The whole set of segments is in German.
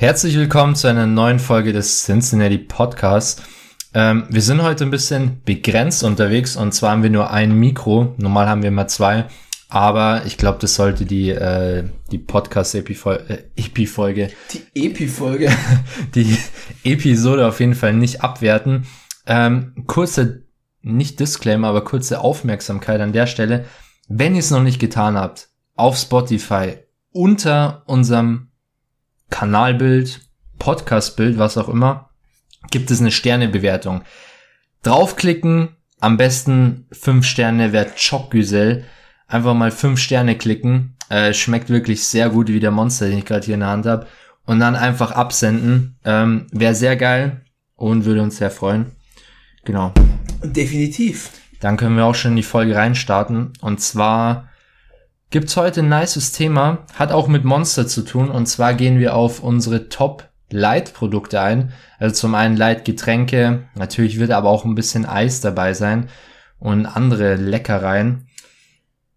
Herzlich willkommen zu einer neuen Folge des Cincinnati Podcasts. Ähm, wir sind heute ein bisschen begrenzt unterwegs und zwar haben wir nur ein Mikro. Normal haben wir immer zwei, aber ich glaube, das sollte die, äh, die Podcast-Epi-Folge, äh, die Epi-Folge, die Episode auf jeden Fall nicht abwerten. Ähm, kurze nicht Disclaimer, aber kurze Aufmerksamkeit an der Stelle. Wenn ihr es noch nicht getan habt, auf Spotify unter unserem Kanalbild, Podcastbild, was auch immer, gibt es eine Sternebewertung. Draufklicken, am besten fünf Sterne, wer Chokgüsel. Einfach mal fünf Sterne klicken. Äh, schmeckt wirklich sehr gut wie der Monster, den ich gerade hier in der Hand habe. Und dann einfach absenden. Ähm, Wäre sehr geil und würde uns sehr freuen. Genau. Definitiv. Dann können wir auch schon in die Folge reinstarten. Und zwar gibt's heute ein nices Thema, hat auch mit Monster zu tun. Und zwar gehen wir auf unsere Top Light Produkte ein. Also zum einen Light Getränke. Natürlich wird aber auch ein bisschen Eis dabei sein und andere Leckereien.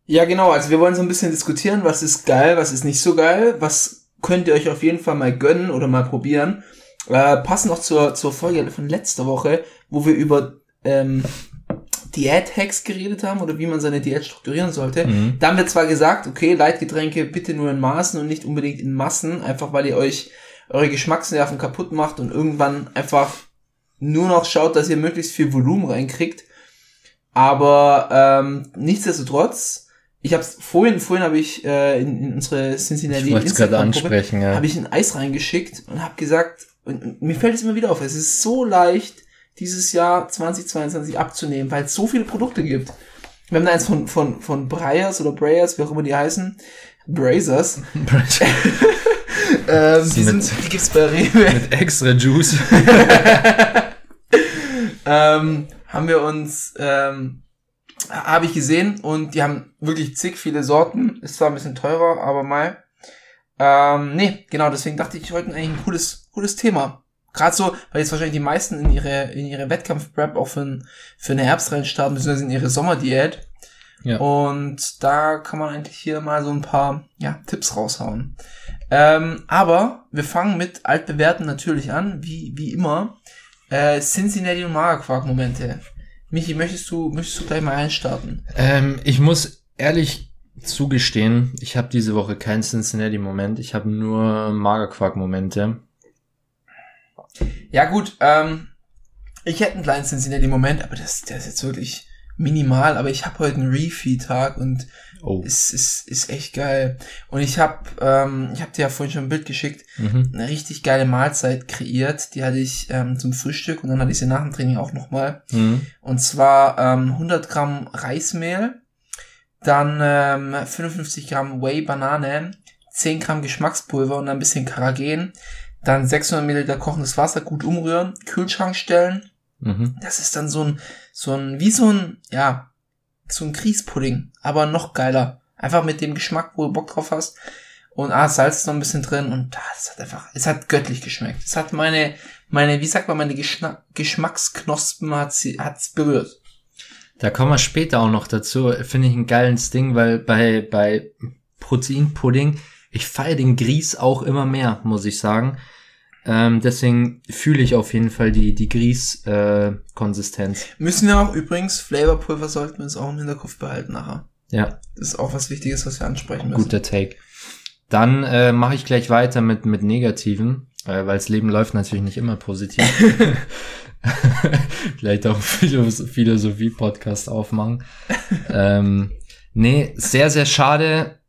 Ja, genau. Also wir wollen so ein bisschen diskutieren, was ist geil, was ist nicht so geil, was könnt ihr euch auf jeden Fall mal gönnen oder mal probieren. Äh, passend noch zur, zur Folge von letzter Woche, wo wir über ähm, Diät-Hacks geredet haben oder wie man seine Diät strukturieren sollte. Mhm. Da haben wir zwar gesagt, okay, Leitgetränke bitte nur in Maßen und nicht unbedingt in Massen, einfach weil ihr euch eure Geschmacksnerven kaputt macht und irgendwann einfach nur noch schaut, dass ihr möglichst viel Volumen reinkriegt. Aber ähm, nichtsdestotrotz, ich habe vorhin, vorhin habe ich äh, in, in unsere Cincinnati Instagram ansprechen, ja. habe ich ein Eis reingeschickt und habe gesagt, und, und mir fällt es immer wieder auf, es ist so leicht, dieses Jahr 2022 abzunehmen, weil es so viele Produkte gibt. Wir haben da eins von, von, von Breyers oder Breyers, wie auch immer die heißen. Brazers. ähm, die, sind, die gibt's bei Rewe. Mit extra Juice. ähm, haben wir uns, ähm, habe ich gesehen und die haben wirklich zig viele Sorten. Ist zwar ein bisschen teurer, aber mal. Ähm, nee, genau, deswegen dachte ich heute eigentlich ein cooles, cooles Thema. Gerade so, weil jetzt wahrscheinlich die meisten in ihre, in ihre Wettkampf-Prep auch für, ein, für eine Herbstrennen starten, beziehungsweise in ihre Sommerdiät. Ja. Und da kann man eigentlich hier mal so ein paar ja, Tipps raushauen. Ähm, aber wir fangen mit altbewährten natürlich an, wie, wie immer. Äh, Cincinnati und Magerquark-Momente. Michi, möchtest du, möchtest du gleich mal einstarten? Ähm, ich muss ehrlich zugestehen, ich habe diese Woche keinen Cincinnati-Moment. Ich habe nur Magerquark-Momente. Ja gut, ähm, ich hätte einen kleinen Cincinnati-Moment, aber das, der ist jetzt wirklich minimal. Aber ich habe heute einen Refeed-Tag und oh. es ist, ist echt geil. Und ich habe, ähm, ich habe dir ja vorhin schon ein Bild geschickt, mhm. eine richtig geile Mahlzeit kreiert. Die hatte ich ähm, zum Frühstück und dann hatte ich sie nach dem Training auch nochmal. Mhm. Und zwar ähm, 100 Gramm Reismehl, dann ähm, 55 Gramm Whey Banane, 10 Gramm Geschmackspulver und ein bisschen Karagen, dann 600 Milliliter kochendes Wasser gut umrühren, Kühlschrank stellen. Mhm. Das ist dann so ein, so ein, wie so ein, ja, so ein Grießpudding, aber noch geiler. Einfach mit dem Geschmack, wo du Bock drauf hast. Und ah, Salz ist noch ein bisschen drin und ah, das hat einfach, es hat göttlich geschmeckt. Es hat meine, meine, wie sagt man, meine Geschna Geschmacksknospen hat sie, hat's berührt. Da kommen wir später auch noch dazu. Finde ich ein geiles Ding, weil bei, bei Proteinpudding, ich feiere den Grieß auch immer mehr, muss ich sagen. Ähm, deswegen fühle ich auf jeden Fall die, die Grieß-Konsistenz. Äh, Müssen wir auch übrigens, Flavorpulver sollten wir uns auch im Hinterkopf behalten nachher. Ja. Das ist auch was Wichtiges, was wir ansprechen müssen. Guter Take. Dann äh, mache ich gleich weiter mit, mit Negativen, äh, weil das Leben läuft natürlich nicht immer positiv. Vielleicht auch Philosophie-Podcast aufmachen. ähm, nee, sehr, sehr schade.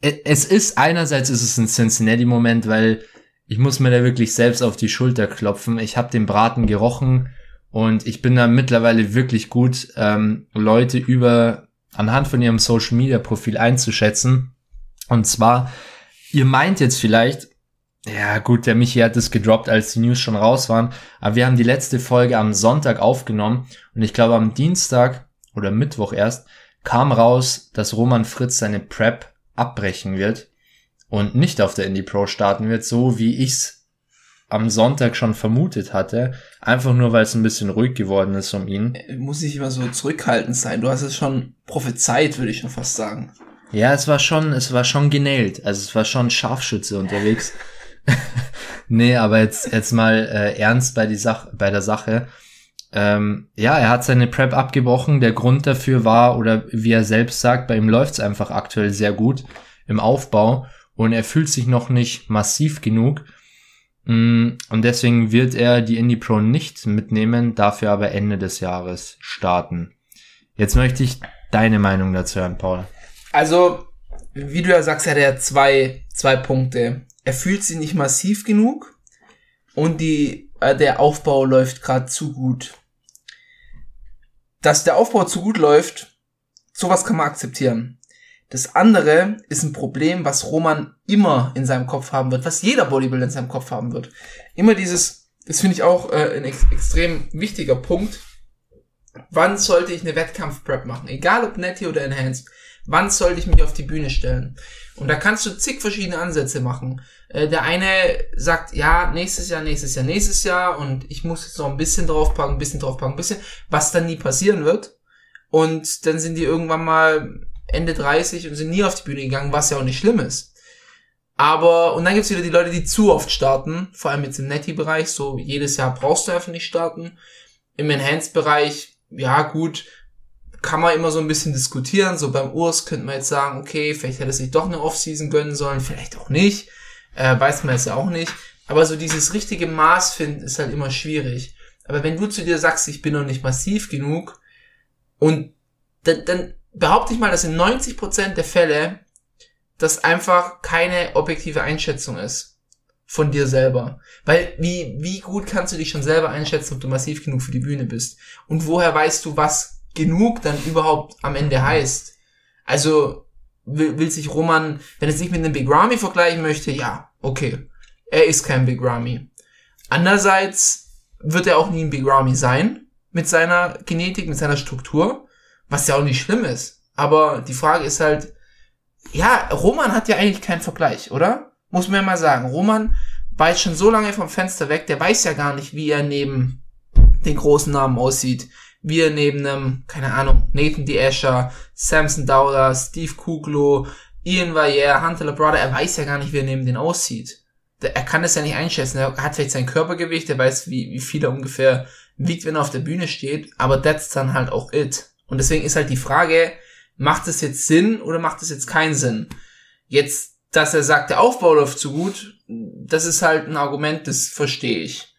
Es ist, einerseits ist es ein Cincinnati-Moment, weil ich muss mir da wirklich selbst auf die Schulter klopfen. Ich habe den Braten gerochen und ich bin da mittlerweile wirklich gut, ähm, Leute über anhand von ihrem Social Media Profil einzuschätzen. Und zwar, ihr meint jetzt vielleicht, Ja, gut, der Michi hat es gedroppt, als die News schon raus waren. Aber wir haben die letzte Folge am Sonntag aufgenommen und ich glaube am Dienstag oder Mittwoch erst kam raus, dass Roman Fritz seine Prep abbrechen wird und nicht auf der Indie Pro starten wird, so wie ich's am Sonntag schon vermutet hatte. Einfach nur, weil es ein bisschen ruhig geworden ist um ihn. Muss ich immer so zurückhaltend sein. Du hast es schon prophezeit, würde ich schon fast sagen. Ja, es war schon, es war schon genäht. Also es war schon Scharfschütze unterwegs. nee, aber jetzt, jetzt mal äh, ernst bei, die Sach bei der Sache. Ähm, ja, er hat seine Prep abgebrochen. Der Grund dafür war, oder wie er selbst sagt, bei ihm läuft's einfach aktuell sehr gut im Aufbau und er fühlt sich noch nicht massiv genug. Mm, und deswegen wird er die Indie Pro nicht mitnehmen, dafür aber Ende des Jahres starten. Jetzt möchte ich deine Meinung dazu hören, Paul. Also, wie du ja sagst, hat er zwei, zwei Punkte er fühlt sich nicht massiv genug und die, äh, der Aufbau läuft gerade zu gut. Dass der Aufbau zu gut läuft, sowas kann man akzeptieren. Das andere ist ein Problem, was Roman immer in seinem Kopf haben wird, was jeder Bodybuilder in seinem Kopf haben wird. Immer dieses, das finde ich auch äh, ein ex extrem wichtiger Punkt. Wann sollte ich eine Wettkampfprep machen? Egal ob Netty oder Enhanced. Wann sollte ich mich auf die Bühne stellen? Und da kannst du zig verschiedene Ansätze machen. Äh, der eine sagt, ja, nächstes Jahr, nächstes Jahr, nächstes Jahr und ich muss jetzt noch ein bisschen draufpacken, ein bisschen draufpacken, ein bisschen, was dann nie passieren wird. Und dann sind die irgendwann mal Ende 30 und sind nie auf die Bühne gegangen, was ja auch nicht schlimm ist. Aber, und dann gibt's wieder die Leute, die zu oft starten, vor allem jetzt im Netty-Bereich, so jedes Jahr brauchst du einfach nicht starten. Im Enhanced-Bereich, ja gut, kann man immer so ein bisschen diskutieren. So beim Urs könnte man jetzt sagen, okay, vielleicht hätte er sich doch eine Offseason gönnen sollen, vielleicht auch nicht. Äh, weiß man jetzt ja auch nicht. Aber so dieses richtige Maß finden ist halt immer schwierig. Aber wenn du zu dir sagst, ich bin noch nicht massiv genug und dann, dann behaupte ich mal, dass in 90% der Fälle das einfach keine objektive Einschätzung ist von dir selber. Weil wie, wie gut kannst du dich schon selber einschätzen, ob du massiv genug für die Bühne bist? Und woher weißt du, was genug dann überhaupt am Ende heißt. Also will, will sich Roman, wenn er sich mit einem Big Ramy vergleichen möchte, ja, okay. Er ist kein Big Ramy. Andererseits wird er auch nie ein Big Ramy sein mit seiner Genetik, mit seiner Struktur, was ja auch nicht schlimm ist. Aber die Frage ist halt, ja, Roman hat ja eigentlich keinen Vergleich, oder? Muss man ja mal sagen. Roman war jetzt schon so lange vom Fenster weg, der weiß ja gar nicht, wie er neben den großen Namen aussieht wie er neben einem, keine Ahnung, Nathan D. Escher, Samson Dowler, Steve Kuglo, Ian Valliere, Hunter LeBrother, er weiß ja gar nicht, wie er neben den aussieht. Er kann das ja nicht einschätzen. Er hat vielleicht sein Körpergewicht, er weiß, wie, wie viel er ungefähr wiegt, wenn er auf der Bühne steht, aber that's dann halt auch it. Und deswegen ist halt die Frage, macht es jetzt Sinn oder macht es jetzt keinen Sinn? Jetzt, dass er sagt, der Aufbau läuft zu gut, das ist halt ein Argument, das verstehe ich.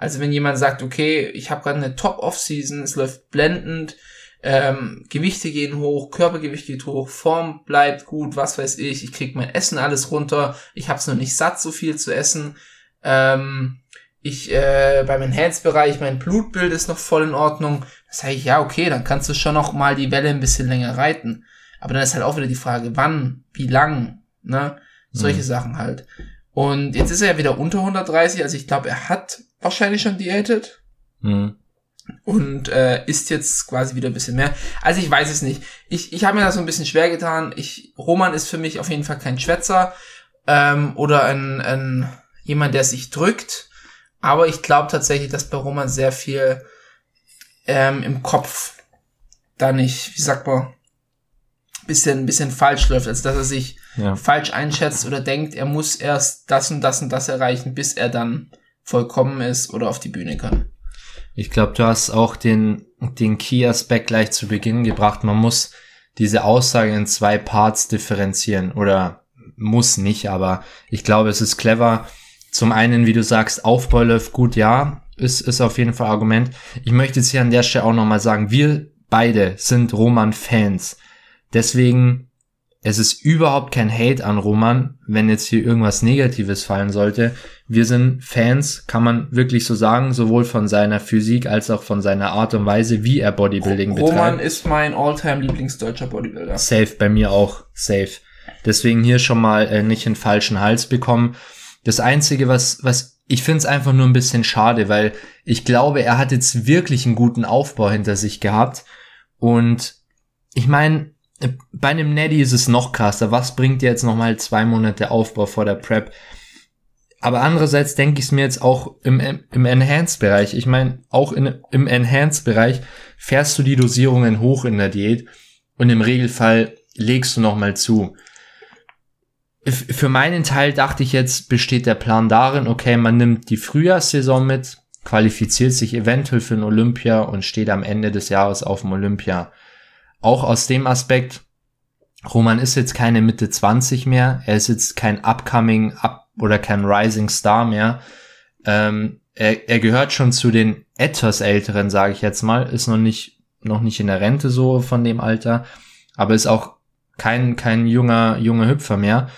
Also wenn jemand sagt, okay, ich habe gerade eine Top-Off-Season, es läuft blendend, ähm, Gewichte gehen hoch, Körpergewicht geht hoch, Form bleibt gut, was weiß ich, ich krieg mein Essen alles runter, ich hab's noch nicht satt, so viel zu essen. Ähm, ich äh, beim Enhanced-Bereich, mein Blutbild ist noch voll in Ordnung. Da sage ich, ja, okay, dann kannst du schon noch mal die Welle ein bisschen länger reiten. Aber dann ist halt auch wieder die Frage, wann, wie lang, ne? Solche mhm. Sachen halt. Und jetzt ist er ja wieder unter 130, also ich glaube, er hat wahrscheinlich schon diätet. Mhm. Und äh, isst jetzt quasi wieder ein bisschen mehr. Also ich weiß es nicht. Ich, ich habe mir da so ein bisschen schwer getan. Ich, Roman ist für mich auf jeden Fall kein Schwätzer ähm, oder ein, ein jemand, der sich drückt. Aber ich glaube tatsächlich, dass bei Roman sehr viel ähm, im Kopf da nicht, wie sagt man, bisschen, bisschen falsch läuft, als dass er sich ja. falsch einschätzt oder denkt, er muss erst das und das und das erreichen, bis er dann vollkommen ist oder auf die Bühne kann. Ich glaube, du hast auch den, den Key-Aspekt gleich zu Beginn gebracht. Man muss diese Aussage in zwei Parts differenzieren oder muss nicht, aber ich glaube, es ist clever. Zum einen, wie du sagst, Aufbau läuft gut, ja, ist, ist auf jeden Fall Argument. Ich möchte jetzt hier an der Stelle auch nochmal sagen, wir beide sind Roman-Fans. Deswegen es ist überhaupt kein Hate an Roman, wenn jetzt hier irgendwas Negatives fallen sollte. Wir sind Fans, kann man wirklich so sagen, sowohl von seiner Physik als auch von seiner Art und Weise, wie er Bodybuilding betreibt. Roman ist mein Alltime Lieblingsdeutscher Bodybuilder. Safe, bei mir auch, safe. Deswegen hier schon mal äh, nicht in falschen Hals bekommen. Das Einzige, was, was ich finde es einfach nur ein bisschen schade, weil ich glaube, er hat jetzt wirklich einen guten Aufbau hinter sich gehabt. Und ich meine, bei einem Neddy ist es noch krasser. Was bringt dir jetzt nochmal zwei Monate Aufbau vor der Prep? Aber andererseits denke ich es mir jetzt auch im, im Enhanced-Bereich. Ich meine, auch in, im Enhanced-Bereich fährst du die Dosierungen hoch in der Diät und im Regelfall legst du nochmal zu. Für meinen Teil dachte ich jetzt, besteht der Plan darin, okay, man nimmt die Frühjahrssaison mit, qualifiziert sich eventuell für ein Olympia und steht am Ende des Jahres auf dem Olympia. Auch aus dem Aspekt, Roman ist jetzt keine Mitte 20 mehr, er ist jetzt kein upcoming up oder kein rising Star mehr. Ähm, er, er gehört schon zu den etwas älteren, sage ich jetzt mal, ist noch nicht noch nicht in der Rente so von dem Alter, aber ist auch kein kein junger junger Hüpfer mehr.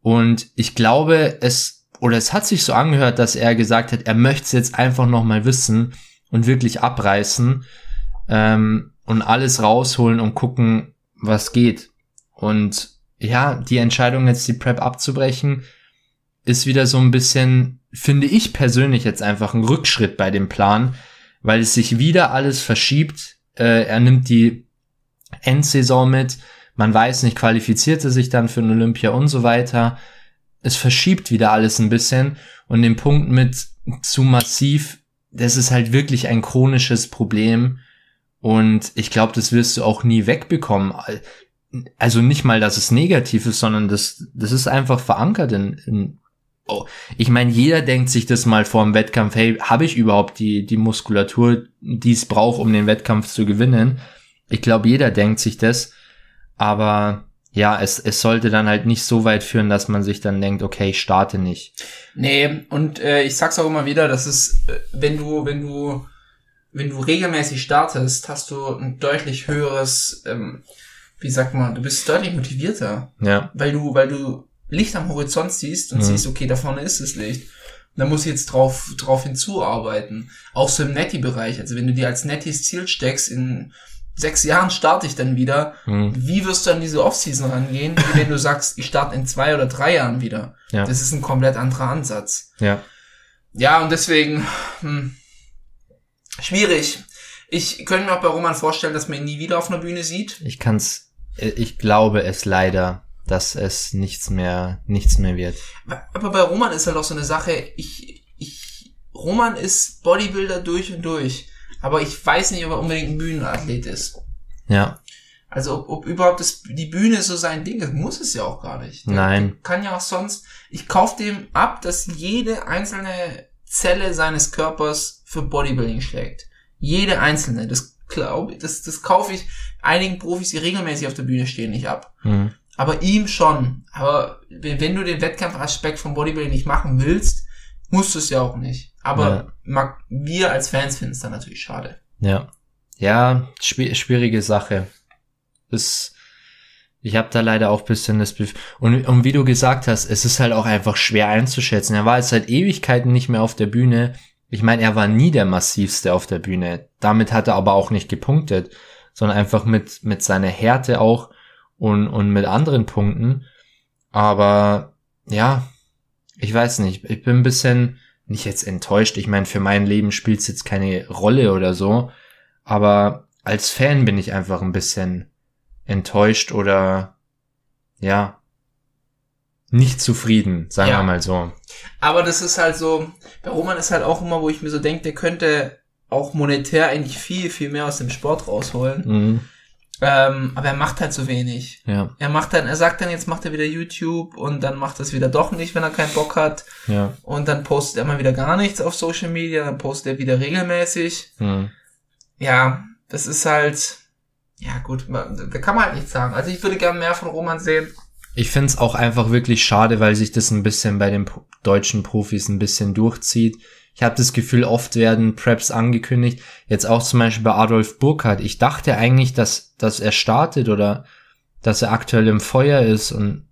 Und ich glaube, es oder es hat sich so angehört, dass er gesagt hat, er möchte es jetzt einfach noch mal wissen und wirklich abreißen ähm, und alles rausholen und gucken, was geht. Und ja, die Entscheidung jetzt die Prep abzubrechen, ist wieder so ein bisschen, finde ich persönlich jetzt einfach ein Rückschritt bei dem Plan, weil es sich wieder alles verschiebt. Äh, er nimmt die Endsaison mit, man weiß nicht, qualifiziert er sich dann für ein Olympia und so weiter. Es verschiebt wieder alles ein bisschen und den Punkt mit zu massiv, das ist halt wirklich ein chronisches Problem und ich glaube, das wirst du auch nie wegbekommen also nicht mal, dass es negativ ist, sondern das, das ist einfach verankert in, in oh, ich meine, jeder denkt sich das mal vor dem Wettkampf, hey, habe ich überhaupt die, die Muskulatur, die es braucht, um den Wettkampf zu gewinnen? Ich glaube, jeder denkt sich das, aber ja, es, es sollte dann halt nicht so weit führen, dass man sich dann denkt, okay, ich starte nicht. Nee, und äh, ich sag's auch immer wieder, das ist, äh, wenn du, wenn du, wenn du regelmäßig startest, hast du ein deutlich höheres ähm, wie sagt man, du bist deutlich motivierter. Ja. Weil du, weil du Licht am Horizont siehst und mhm. siehst, okay, da vorne ist das Licht. Da muss ich jetzt drauf, drauf hinzuarbeiten. Auch so im Netty-Bereich. Also wenn du dir als Nettys Ziel steckst, in sechs Jahren starte ich dann wieder. Mhm. Wie wirst du an diese Offseason rangehen, wie wenn du sagst, ich starte in zwei oder drei Jahren wieder? Ja. Das ist ein komplett anderer Ansatz. Ja. Ja, und deswegen, hm, schwierig. Ich könnte mir auch bei Roman vorstellen, dass man ihn nie wieder auf einer Bühne sieht. Ich kann's ich glaube es leider, dass es nichts mehr, nichts mehr wird. Aber bei Roman ist halt auch so eine Sache, ich, ich, Roman ist Bodybuilder durch und durch. Aber ich weiß nicht, ob er unbedingt ein Bühnenathlet ist. Ja. Also ob, ob überhaupt das, die Bühne so sein Ding ist, muss es ja auch gar nicht. Der, Nein. Der kann ja auch sonst, ich kaufe dem ab, dass jede einzelne Zelle seines Körpers für Bodybuilding schlägt. Jede einzelne. Das glaube, das, das kaufe ich einigen Profis, die regelmäßig auf der Bühne stehen, nicht ab. Mhm. Aber ihm schon. Aber wenn du den Wettkampfaspekt vom Bodybuilding nicht machen willst, musst du es ja auch nicht. Aber ja. wir als Fans finden es dann natürlich schade. Ja. Ja, schwierige Sache. Das, ich habe da leider auch bisschen das Bef und, und wie du gesagt hast, es ist halt auch einfach schwer einzuschätzen. Er war jetzt seit Ewigkeiten nicht mehr auf der Bühne. Ich meine, er war nie der massivste auf der Bühne. Damit hat er aber auch nicht gepunktet, sondern einfach mit, mit seiner Härte auch und, und mit anderen Punkten. Aber ja, ich weiß nicht. Ich bin ein bisschen nicht jetzt enttäuscht. Ich meine, für mein Leben spielt es jetzt keine Rolle oder so. Aber als Fan bin ich einfach ein bisschen enttäuscht oder ja, nicht zufrieden, sagen ja. wir mal so. Aber das ist halt so, bei Roman ist halt auch immer, wo ich mir so denke, der könnte auch monetär eigentlich viel, viel mehr aus dem Sport rausholen. Mhm. Ähm, aber er macht halt so wenig. Ja. Er macht dann, er sagt dann, jetzt macht er wieder YouTube und dann macht er es wieder doch nicht, wenn er keinen Bock hat. Ja. Und dann postet er mal wieder gar nichts auf Social Media, dann postet er wieder regelmäßig. Mhm. Ja, das ist halt, ja gut, da kann man halt nichts sagen. Also ich würde gerne mehr von Roman sehen. Ich finde es auch einfach wirklich schade, weil sich das ein bisschen bei den deutschen Profis ein bisschen durchzieht. Ich habe das Gefühl, oft werden Preps angekündigt. Jetzt auch zum Beispiel bei Adolf Burkhardt. Ich dachte eigentlich, dass, dass er startet oder dass er aktuell im Feuer ist. Und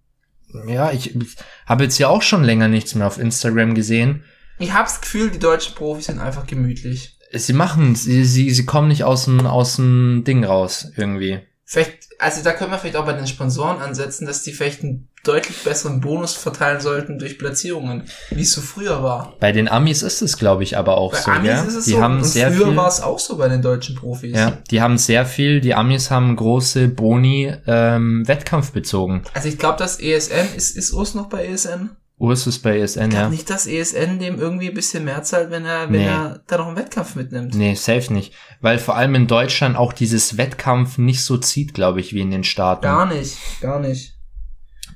ja, ich habe jetzt ja auch schon länger nichts mehr auf Instagram gesehen. Ich habe das Gefühl, die deutschen Profis sind einfach gemütlich. Sie machen, sie, sie, sie kommen nicht aus dem, aus dem Ding raus, irgendwie Vielleicht, also da können wir vielleicht auch bei den Sponsoren ansetzen, dass die vielleicht einen deutlich besseren Bonus verteilen sollten durch Platzierungen, wie es so früher war. Bei den Amis ist es, glaube ich, aber auch Bei so. Amis ja? ist es die so. haben und sehr früher viel. war es auch so bei den deutschen Profis. Ja, die haben sehr viel. Die Amis haben große Boni ähm, wettkampfbezogen. Also ich glaube, das ESN, ist, ist Urs noch bei ESN? Urs ist bei ESN, Ich ja. nicht, dass ESN dem irgendwie ein bisschen mehr zahlt, wenn er, wenn Nee. er da noch einen Wettkampf mitnimmt. Nee, safe nicht. Weil vor allem in Deutschland auch dieses Wettkampf nicht so zieht, glaube ich, wie in den Staaten. Gar nicht, gar nicht.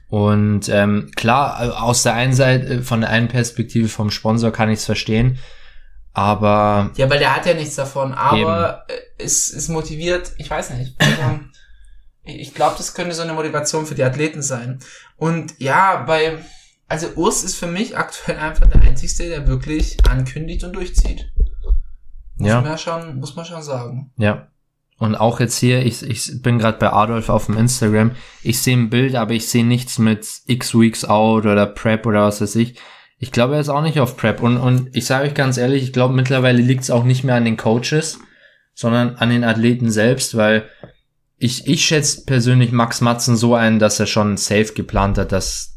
Und ähm, klar, aus der einen Seite, äh, von der einen Perspektive vom Sponsor kann ich es verstehen. Aber Ja, weil der hat ja nichts davon, aber äh, es ist motiviert, ich weiß nicht. Ich glaube, das könnte so eine Motivation für die Athleten sein. Und ja, bei, also Urs ist für mich aktuell einfach der Einzige, der wirklich ankündigt und durchzieht. Muss Ja. man ja schon, muss man schon sagen. ja. Und auch jetzt hier, ich, ich bin gerade bei Adolf auf dem Instagram. Ich sehe ein Bild, aber ich sehe nichts mit X Weeks Out oder Prep oder was weiß ich. Ich glaube, er ist auch nicht auf Prep. Und, und ich sage euch ganz ehrlich, ich glaube, mittlerweile liegt es auch nicht mehr an den Coaches, sondern an den Athleten selbst, weil ich, ich schätze persönlich Max Matzen so ein, dass er schon safe geplant hat, dass,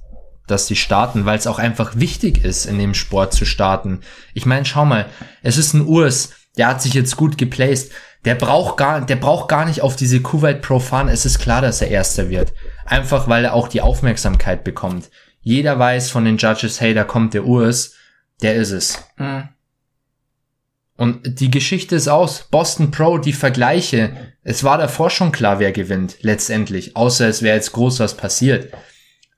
dass die starten, weil es auch einfach wichtig ist, in dem Sport zu starten. Ich meine, schau mal, es ist ein Urs, der hat sich jetzt gut geplaced. Der braucht gar, der braucht gar nicht auf diese Kuwait Pro fahren. Es ist klar, dass er Erster wird. Einfach, weil er auch die Aufmerksamkeit bekommt. Jeder weiß von den Judges, hey, da kommt der Urs, der ist es. Mhm. Und die Geschichte ist aus. Boston Pro, die Vergleiche. Es war davor schon klar, wer gewinnt, letztendlich. Außer es wäre jetzt groß was passiert.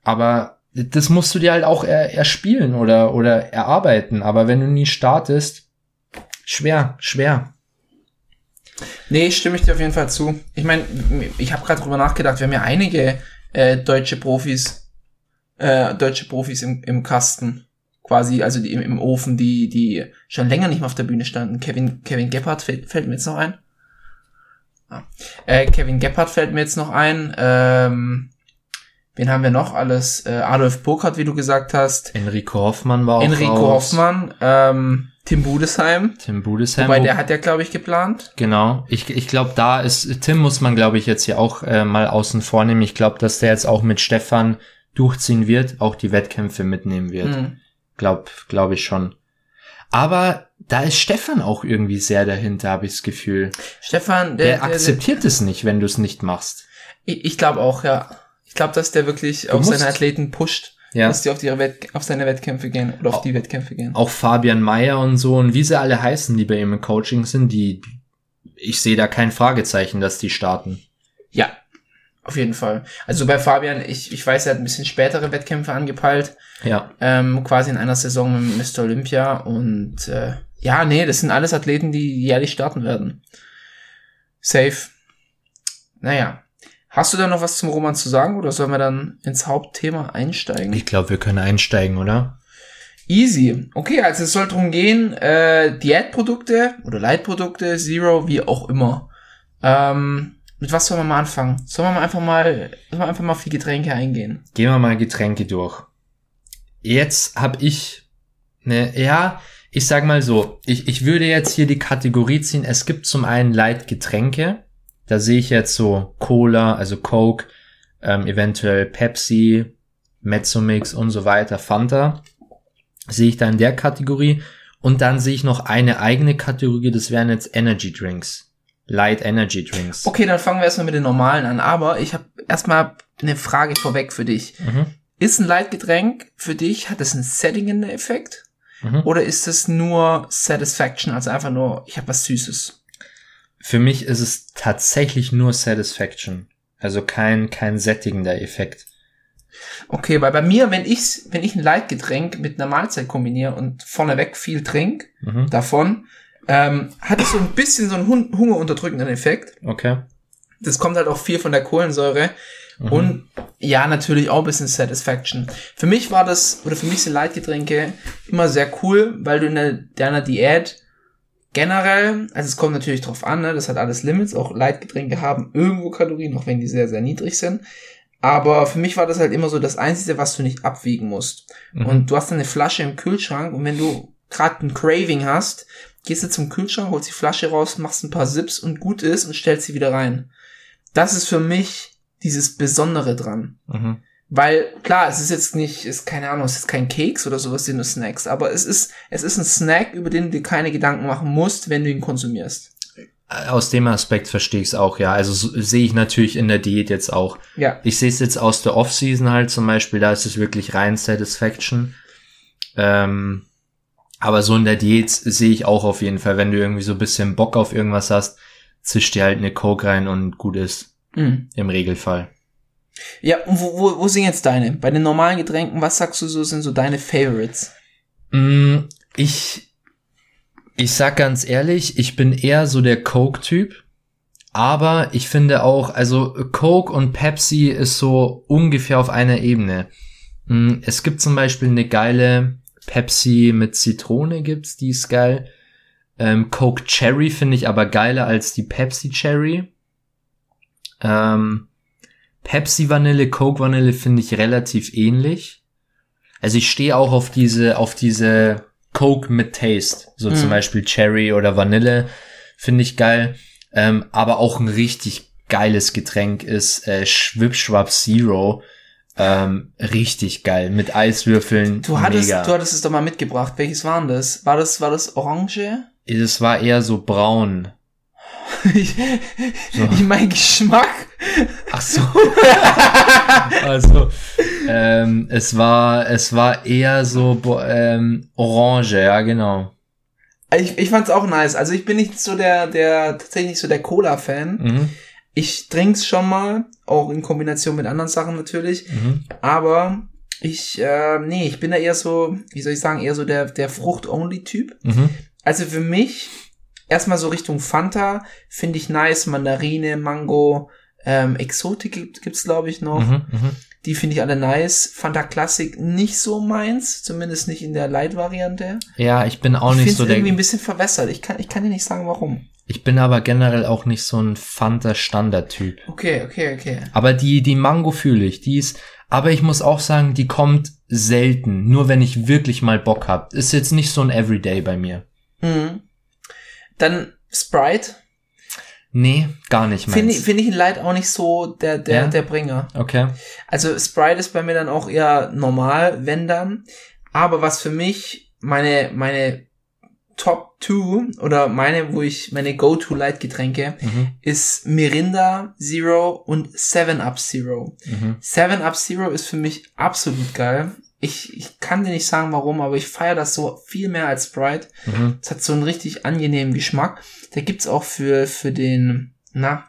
Aber das musst du dir halt auch er, erspielen oder, oder erarbeiten. Aber wenn du nie startest, schwer, schwer. Nee, stimme ich dir auf jeden Fall zu. Ich meine, ich habe gerade drüber nachgedacht, wir haben ja einige äh, deutsche Profis, äh, deutsche Profis im, im Kasten. Quasi, also die im, im Ofen, die, die schon länger nicht mehr auf der Bühne standen. Kevin, Kevin Gebhardt fällt, fällt mir jetzt noch ein. Ah. Äh, Kevin Gebhardt fällt mir jetzt noch ein. Ähm, wen haben wir noch alles? Äh, Adolf Burkhardt, wie du gesagt hast. Enrico Hoffmann war auch Enrico raus. Hoffmann. Ähm, Tim Budesheim. Tim Budesheim. Wobei wo- der hat ja, glaube ich, geplant. Genau. Ich, ich glaube, da ist, Tim muss man, glaube ich, jetzt hier auch äh, mal außen vor nehmen. Ich glaube, dass der jetzt auch mit Stefan durchziehen wird, auch die Wettkämpfe mitnehmen wird. Mhm. Glaub, glaube ich schon. Aber da ist Stefan auch irgendwie sehr dahinter, habe ich das Gefühl. Stefan, Der, der, der, akzeptiert es nicht, wenn du es nicht machst. Ich, ich glaube auch, ja. Ich glaube, dass der wirklich auch musst- seine Athleten pusht, Ja. dass die auf, ihre Wett auf seine Wettkämpfe gehen oder auf die Wettkämpfe gehen. Auch Fabian Meyer und so und wie sie alle heißen, die bei ihm im Coaching sind, die, ich sehe da kein Fragezeichen, dass die starten. Ja, auf jeden Fall. Also bei Fabian, ich, ich weiß, er hat ein bisschen spätere Wettkämpfe angepeilt, Ja. ähm, quasi in einer Saison mit Mr. Olympia und äh, ja, nee, das sind alles Athleten, die jährlich starten werden. Safe. Naja. Hast du da noch was zum Roman zu sagen oder sollen wir dann ins Hauptthema einsteigen? Ich glaube, wir können einsteigen, oder? Easy. Okay, also es soll darum gehen, äh, Diätprodukte oder Leitprodukte, Zero, wie auch immer. Ähm, mit was sollen wir mal anfangen? Sollen wir mal einfach mal, sollen wir einfach mal auf die Getränke eingehen? Gehen wir mal Getränke durch. Jetzt habe ich ne, ja, ich sag mal so, ich, ich würde jetzt hier die Kategorie ziehen. Es gibt zum einen Leitgetränke. Da sehe ich jetzt so Cola, also Coke, ähm, eventuell Pepsi, Mezzomix und so weiter, Fanta. Sehe ich da in der Kategorie. Und dann sehe ich noch eine eigene Kategorie, das wären jetzt Energy Drinks. Light Energy Drinks. Okay, dann fangen wir erstmal mit den normalen an. Aber ich habe erstmal eine Frage vorweg für dich. Mhm. Ist ein Leitgetränk für dich, hat es einen Setting-Effekt? Mhm. Oder ist es nur Satisfaction, also einfach nur, ich habe was Süßes? Für mich ist es tatsächlich nur Satisfaction. Also kein, kein sättigender Effekt. Okay, weil bei mir, wenn ich, wenn ich ein Leitgetränk mit einer Mahlzeit kombiniere und vorneweg viel trink Mhm. davon, ähm, hat es so ein bisschen so einen hun hungerunterdrückenden Effekt. Okay. Das kommt halt auch viel von der Kohlensäure. Und ja, natürlich auch ein bisschen Satisfaction. Für mich war das, oder für mich sind Leitgetränke immer sehr cool, weil du in deiner Diät generell, also es kommt natürlich drauf an, ne, das hat alles Limits, auch Leitgetränke haben irgendwo Kalorien, auch wenn die sehr, sehr niedrig sind. Aber für mich war das halt immer so das Einzige, was du nicht abwiegen musst. Mhm. Und du hast dann eine Flasche im Kühlschrank und wenn du gerade ein Craving hast, gehst du zum Kühlschrank, holst die Flasche raus, machst ein paar Sips und gut ist und stellst sie wieder rein. das ist für mich dieses Besondere dran. Mhm. Weil, klar, es ist jetzt nicht, ist keine Ahnung, es ist kein Keks oder sowas, den du snackst, aber es ist, es ist ein Snack, über den du dir keine Gedanken machen musst, wenn du ihn konsumierst. Aus dem Aspekt verstehe ich es auch, ja. Also so, sehe ich natürlich in der Diät jetzt auch. Ja. Ich sehe es jetzt aus der Off-Season halt zum Beispiel, da ist es wirklich rein Satisfaction. Ähm, aber so in der Diät sehe ich auch auf jeden Fall, wenn du irgendwie so ein bisschen Bock auf irgendwas hast, zisch dir halt eine Coke rein und gut ist. Mhm. Im Regelfall. Ja, und wo, wo, wo sind jetzt deine? Bei den normalen Getränken, was sagst du so, sind so deine Favorites? Mm, ich, ich sag ganz ehrlich, ich bin eher so der Coke-Typ. Aber ich finde auch, also Coke und Pepsi ist so ungefähr auf einer Ebene. Mm, Es gibt zum Beispiel eine geile Pepsi mit Zitrone gibt's, die ist geil. Ähm, Coke Cherry finde ich aber geiler als die Pepsi Cherry. Ähm, Pepsi Vanille, Coke Vanille finde ich relativ ähnlich. Also ich stehe auch auf diese, auf diese Coke mit Taste. So Mhm. zum Beispiel Cherry oder Vanille finde ich geil. Ähm, aber auch ein richtig geiles Getränk ist äh, Schwipschwap Zero. Ähm, richtig geil. Mit Eiswürfeln. Du hattest, mega. du hattest es doch mal mitgebracht. Welches waren das? War das, war das Orange? Es war eher so braun. Ich, ich mein Geschmack. Ach so. also, ähm, es war, es war eher so ähm, orange, ja genau. Ich, ich fand's auch nice. Also ich bin nicht so der, der, tatsächlich nicht so der Cola-Fan. Mhm. Ich trink's schon mal, auch in Kombination mit anderen Sachen natürlich. Mhm. Aber ich, äh, nee, ich bin da eher so, wie soll ich sagen, eher so der, der Frucht-Only-Typ. Mhm. Also für mich, erstmal so Richtung Fanta, finde ich nice, Mandarine, Mango, ähm, Exotik gibt, gibt's glaube ich noch. Mhm. Mhm. Die finde ich alle nice. Fanta Classic nicht so meins, zumindest nicht in der Light-Variante. Ja, ich bin auch Ich nicht finde so es der. irgendwie ein bisschen verwässert. Ich kann, ich kann dir nicht sagen, warum. Ich bin aber generell auch nicht so ein Fanta-Standard-Typ. Okay, okay, okay. Aber die, die Mango fühle ich, die ist, aber ich muss auch sagen, die kommt selten, nur wenn ich wirklich mal Bock hab. Ist jetzt nicht so ein Everyday bei mir. Mhm. Dann Sprite. Nee, gar nicht Finde meins. ich, in Light auch nicht so der, der, Ja? der Bringer. okay. Also Sprite ist bei mir dann auch eher normal, wenn dann. Aber was für mich meine, meine Top 2 oder meine, wo ich meine Go-To Light Getränke Mhm. ist Mirinda Zero und 7 Up Zero. Mhm. 7 Up Zero ist für mich absolut geil. Ich, ich kann dir nicht sagen warum, aber ich feiere das so viel mehr als Sprite. Mhm. Es hat so einen richtig angenehmen Geschmack. Da gibt's auch für, für den, na,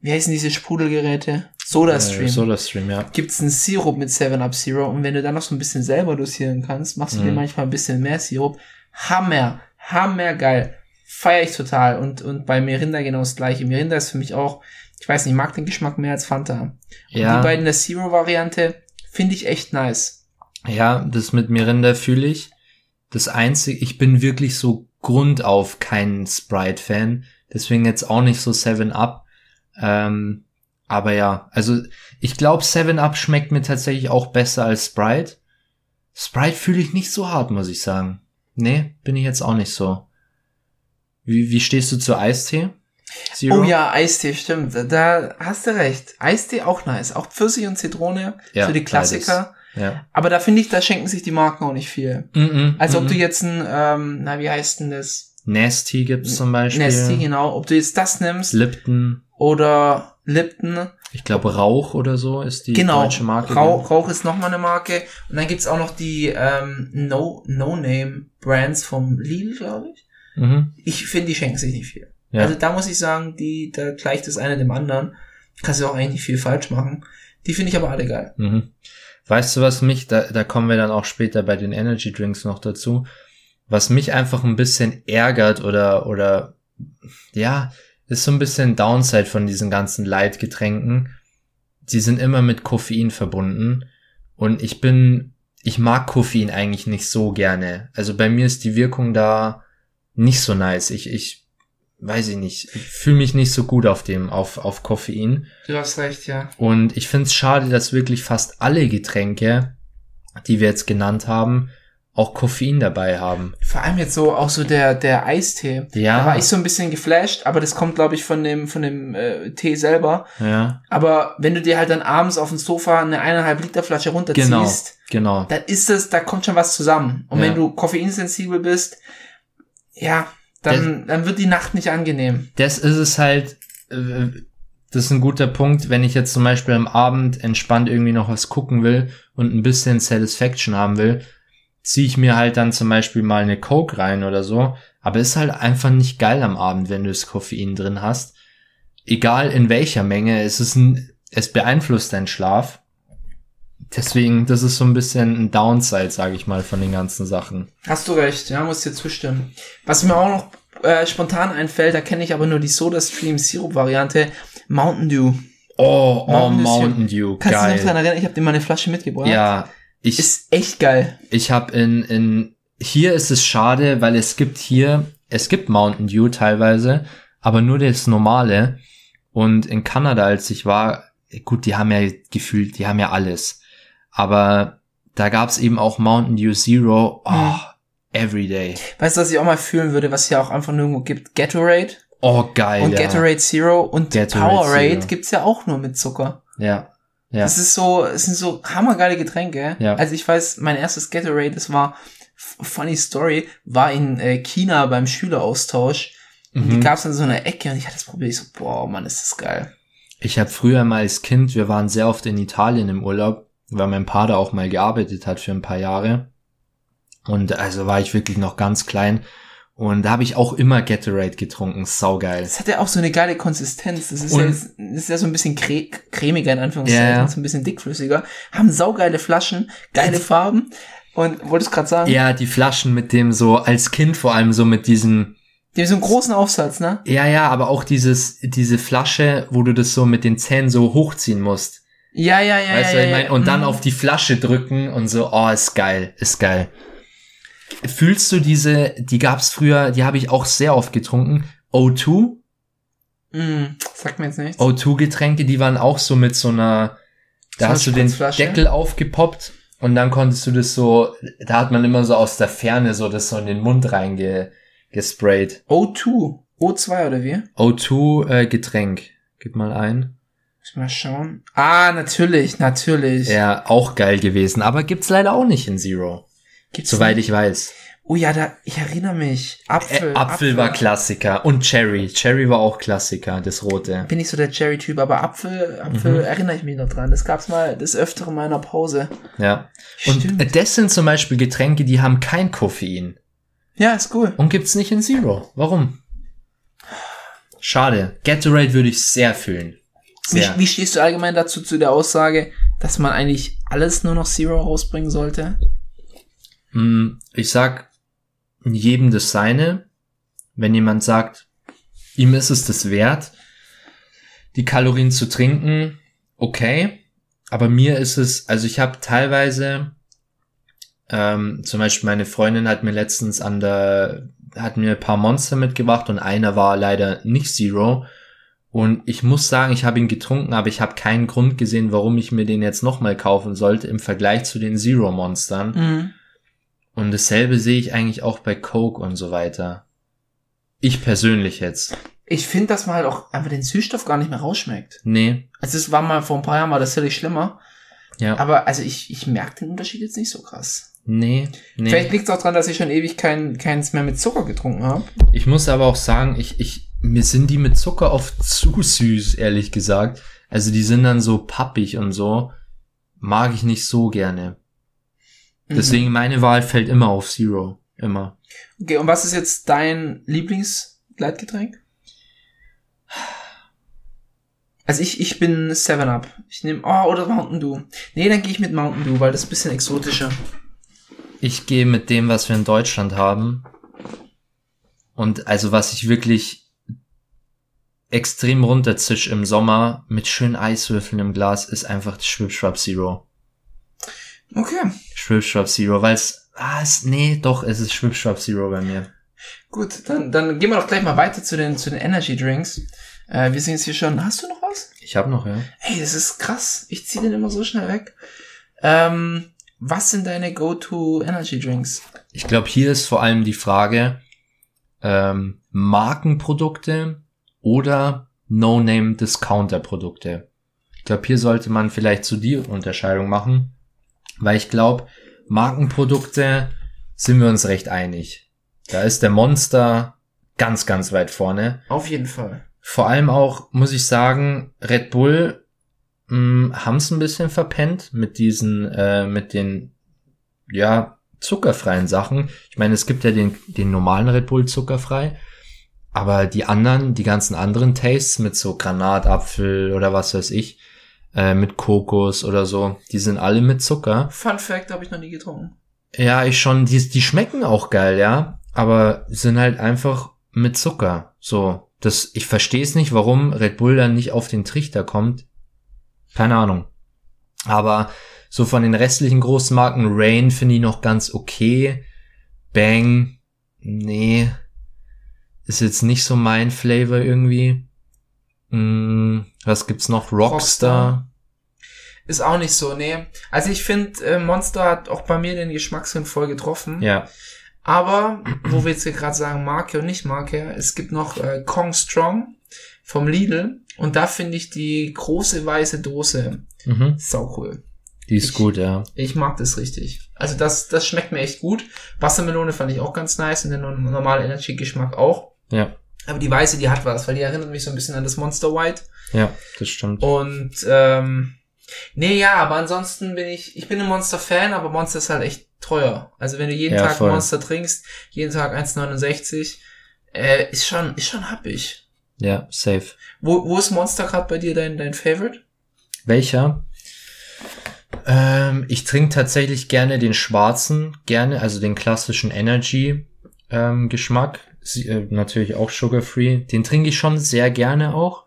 wie heißen diese Sprudelgeräte? SodaStream. Äh, SodaStream, ja. gibt's einen Sirup mit 7-Up-Zero und wenn du dann noch so ein bisschen selber dosieren kannst, machst du dir Mhm. manchmal ein bisschen mehr Sirup. Hammer, hammer geil. Feier ich total. Und, und bei Mirinda genau das gleiche. Mirinda ist für mich auch, ich weiß nicht, ich mag den Geschmack mehr als Fanta. Und Ja. die beiden der Zero-Variante finde ich echt nice. Ja, das mit Mirinda fühle ich. Das einzige, ich bin wirklich so grundauf kein Sprite-Fan. Deswegen jetzt auch nicht so 7-Up. Ähm, aber ja, also ich glaube 7-Up schmeckt mir tatsächlich auch besser als Sprite. Sprite fühle ich nicht so hart, muss ich sagen. Nee, bin ich jetzt auch nicht so. Wie, wie stehst du zu Eistee? Zero? Oh ja, Eistee, stimmt. Da hast du recht. Eistee auch nice. Auch Pfirsich und Zitrone. Ja, so die Klassiker. Ja. Aber da finde ich, da schenken sich die Marken auch nicht viel. Mhm, Also ob mhm. du jetzt ein, ähm, na wie heißt denn das? Nasty gibt's zum Beispiel. Nestle, genau. Ob du jetzt das nimmst Lipton. oder Lipton. Ich glaube Rauch oder so ist die genau. deutsche Marke. Rauch, Rauch ist nochmal eine Marke. Und dann gibt's auch noch die ähm, No- No-Name-Brands vom Lidl, glaube ich. Mhm. Ich finde, die schenken sich nicht viel. Ja. Also da muss ich sagen, die, da gleicht das eine dem anderen. Kannst du auch eigentlich nicht viel falsch machen. Die finde ich aber alle geil. Mhm. Weißt du, was mich, da, da kommen wir dann auch später bei den Energy Drinks noch dazu, was mich einfach ein bisschen ärgert oder, oder, ja, ist so ein bisschen Downside von diesen ganzen Light-Getränken. Sie sind immer mit Koffein verbunden und ich bin, ich mag Koffein eigentlich nicht so gerne. Also bei mir ist die Wirkung da nicht so nice. Ich, ich, weiß ich nicht, ich fühle mich nicht so gut auf dem, auf, auf Koffein. Du hast recht, ja. Und ich finde es schade, dass wirklich fast alle Getränke, die wir jetzt genannt haben, auch Koffein dabei haben. Vor allem jetzt so auch so der der Eistee. Ja. Da war ich so ein bisschen geflasht, aber das kommt glaube ich von dem von dem äh, Tee selber. Ja, Aber wenn du dir halt dann abends auf dem Sofa eine eineinhalb Liter Flasche runterziehst, genau, genau. dann ist es, da kommt schon was zusammen. Und Ja. wenn du koffeinsensibel bist, ja, dann dann wird die Nacht nicht angenehm. Das ist es halt, äh, das ist ein guter Punkt, wenn ich jetzt zum Beispiel am Abend entspannt irgendwie noch was gucken will und ein bisschen Satisfaction haben will, ziehe ich mir halt dann zum Beispiel mal eine Coke rein oder so. Aber ist halt einfach nicht geil am Abend, wenn du das Koffein drin hast. Egal in welcher Menge, es ist ein, es beeinflusst deinen Schlaf. Deswegen, das ist so ein bisschen ein Downside, sage ich mal, von den ganzen Sachen. Hast du recht, ja, muss dir zustimmen. Was mir auch noch äh, spontan einfällt, da kenne ich aber nur die Soda Stream Sirup Variante, Mountain Dew. Oh, oh, Mountain Dew. Mountain Dew, Kannst du dich noch dran geil. erinnern? Ich habe dir mal eine Flasche mitgebracht. Ja, ich, Ist echt geil. Ich habe in, in hier ist es schade, weil es gibt hier, es gibt Mountain Dew teilweise, aber nur das normale. Und in Kanada, als ich war, gut, die haben ja gefühlt, die haben ja alles. Aber da gab's eben auch Mountain Dew Zero, oh, Hm. everyday. Weißt du, was ich auch mal fühlen würde, was hier auch einfach nirgendwo gibt? Gatorade Oh, geil. und ja. Gatorade Zero und Gatorade Powerade Zero. gibt's ja auch nur mit Zucker. Ja. Ja. Das ist so, es sind so hammergeile Getränke. Ja. Also ich weiß, mein erstes Gatorade, das war funny Story, war in äh, China beim Schüleraustausch. Und Mhm. die gab's in so einer Ecke und ich hatte das probiert. Ich so, boah, Mann, ist das geil. Ich habe früher mal als Kind, wir waren sehr oft in Italien im Urlaub, weil mein Vater auch mal gearbeitet hat für ein paar Jahre. Und also war ich wirklich noch ganz klein. Und da habe ich auch immer Gatorade getrunken. Saugeil. Das hat ja auch so eine geile Konsistenz. Das ist, Und- ja, das ist ja so ein bisschen cre cremiger in Anführungszeichen, ja. so ein bisschen dickflüssiger. Haben saugeile Flaschen, geile Farben. Und wolltest gerade sagen, Ja, die Flaschen mit dem so, als Kind vor allem so mit diesen, die haben so einen großen Aufsatz, ne? ja, ja, aber auch dieses, diese Flasche, wo du das so mit den Zähnen so hochziehen musst. Ja, ja, ja, weißt ja, du, ich ja, mein? Und dann Mhm. auf die Flasche drücken und so, oh, ist geil, ist geil. Fühlst du diese, die gab's früher, die habe ich auch sehr oft getrunken, O2? Mm, sagt mir jetzt nichts. O2-Getränke, die waren auch so mit so einer, da So hast du den? Deckel aufgepoppt und dann konntest du das so, da hat man immer so aus der Ferne so das so in den Mund reingesprayt. O2. O2 oder wie? O2 äh, Getränk. Gib mal ein. Muss ich mal schauen. Ah, natürlich, natürlich. Ja, auch geil gewesen, aber gibt's leider auch nicht in Zero, Gibt's soweit nicht? ich weiß. Oh ja, da, ich erinnere mich. Apfel. Äh, Apfel, war Klassiker und Cherry. Cherry war auch Klassiker, das rote. Bin nicht so der Cherry-Typ, aber Apfel, Apfel Mhm. erinnere ich mich noch dran. Das gab's mal des Öfteren in meiner Pause. Ja. Und Stimmt. äh, das sind zum Beispiel Getränke, die haben kein Koffein. Ja, ist cool. Und gibt's nicht in Zero. Warum? Schade. Gatorade würde ich sehr fühlen. Wie, wie stehst du allgemein dazu, zu der Aussage, dass man eigentlich alles nur noch Zero rausbringen sollte? Mm, Ich sag jedem das seine. Wenn jemand sagt, ihm ist es das wert, die Kalorien zu trinken, okay. Aber mir ist es, also ich habe teilweise, ähm, zum Beispiel meine Freundin hat mir letztens an der, hat mir ein paar Monster mitgebracht und einer war leider nicht Zero. Und ich muss sagen, ich habe ihn getrunken, aber ich habe keinen Grund gesehen, warum ich mir den jetzt nochmal kaufen sollte im Vergleich zu den Zero-Monstern. Mhm. Und dasselbe sehe ich eigentlich auch bei Coke und so weiter. Ich persönlich jetzt. Ich finde, dass man halt auch einfach den Süßstoff gar nicht mehr rausschmeckt. Nee. Also es war mal vor ein paar Jahren mal das völlig schlimmer. Ja. Aber also ich, ich merke den Unterschied jetzt nicht so krass. nee. Nee. Vielleicht liegt es auch daran, dass ich schon ewig kein, keins mehr mit Zucker getrunken habe. Ich muss aber auch sagen, ich, ich, mir sind die mit Zucker oft zu süß, ehrlich gesagt. Also die sind dann so pappig und so. Mag ich nicht so gerne. Mhm. Deswegen meine Wahl fällt immer auf Zero. Immer. Okay, und was ist jetzt dein Lieblingsgleitgetränk? Also ich, ich bin 7-Up. Ich nehme, oh, oder Mountain Dew. Nee, dann gehe ich mit Mountain Dew, weil das ist ein bisschen exotischer. Ich gehe mit dem, was wir in Deutschland haben. Und also was ich wirklich extrem runterzisch im Sommer mit schönen Eiswürfeln im Glas, ist einfach das Schwipschwap Zero. Okay, Schwipschwap Zero, weil es, ah, es, nee, doch, es ist Schwipschwap Zero bei mir. gut, dann, dann gehen wir doch gleich mal weiter zu den, zu den Energy Drinks. Äh, wir sind jetzt hier schon, hast du noch was? Ich habe noch, ja. Hey, das ist krass. Ich ziehe den immer so schnell weg. Ähm, Was sind deine Go-To Energy Drinks? Ich glaube, hier ist vor allem die Frage, ähm, Markenprodukte oder No-Name-Discounter-Produkte. Ich glaube, hier sollte man vielleicht zu die Unterscheidung machen, weil ich glaube, Markenprodukte sind wir uns recht einig. Da ist der Monster ganz, ganz weit vorne. Auf jeden Fall. Vor allem auch, muss ich sagen, Red Bull haben es ein bisschen verpennt mit diesen, äh, mit den, ja, zuckerfreien Sachen. Ich meine, es gibt ja den, den normalen Red Bull zuckerfrei, aber die anderen, die ganzen anderen Tastes mit so Granatapfel oder was weiß ich, äh, mit Kokos oder so, die sind alle mit Zucker. Fun Fact, habe ich noch nie getrunken. Ja, ich schon, die, die schmecken auch geil, ja, aber sind halt einfach mit Zucker. So, das, ich verstehe es nicht, warum Red Bull dann nicht auf den Trichter kommt. Keine Ahnung. Aber so von den restlichen großen Marken, Rain finde ich noch ganz okay. Bang, nee, ist jetzt nicht so mein Flavor irgendwie. Hm, was gibt's noch? Rockstar. Rockstar. Ist auch nicht so, nee. Also ich finde, äh, Monster hat auch bei mir den Geschmackssinn voll getroffen. Ja. Aber, wo wir jetzt hier gerade sagen, Marke und nicht Marke, es gibt noch äh, Kong Strong vom Lidl. Und da finde ich die große weiße Dose Mhm. sau cool. Die ist Ich- gut, ja. Ich mag das richtig. Also das, das schmeckt mir echt gut. Wassermelone fand ich auch ganz nice und den normalen Energy-Geschmack auch. Ja, Aber die weiße, die hat was, weil die erinnert mich so ein bisschen an das Monster White. ja, das stimmt. Und ähm, nee, ja, aber ansonsten bin ich, ich bin ein Monster-Fan, aber Monster ist halt echt teuer. Also wenn du jeden Ja, Tag voll. Monster trinkst, jeden Tag 1,69, äh, ist schon, ist schon happig. Ja, safe. Wo, wo ist Monster gerade bei dir dein, dein Favorite? Welcher? Ähm, ich trinke tatsächlich gerne den schwarzen, gerne, also den klassischen Energy ähm, Geschmack. Sie, äh, natürlich auch sugar free. Den trinke ich schon sehr gerne auch.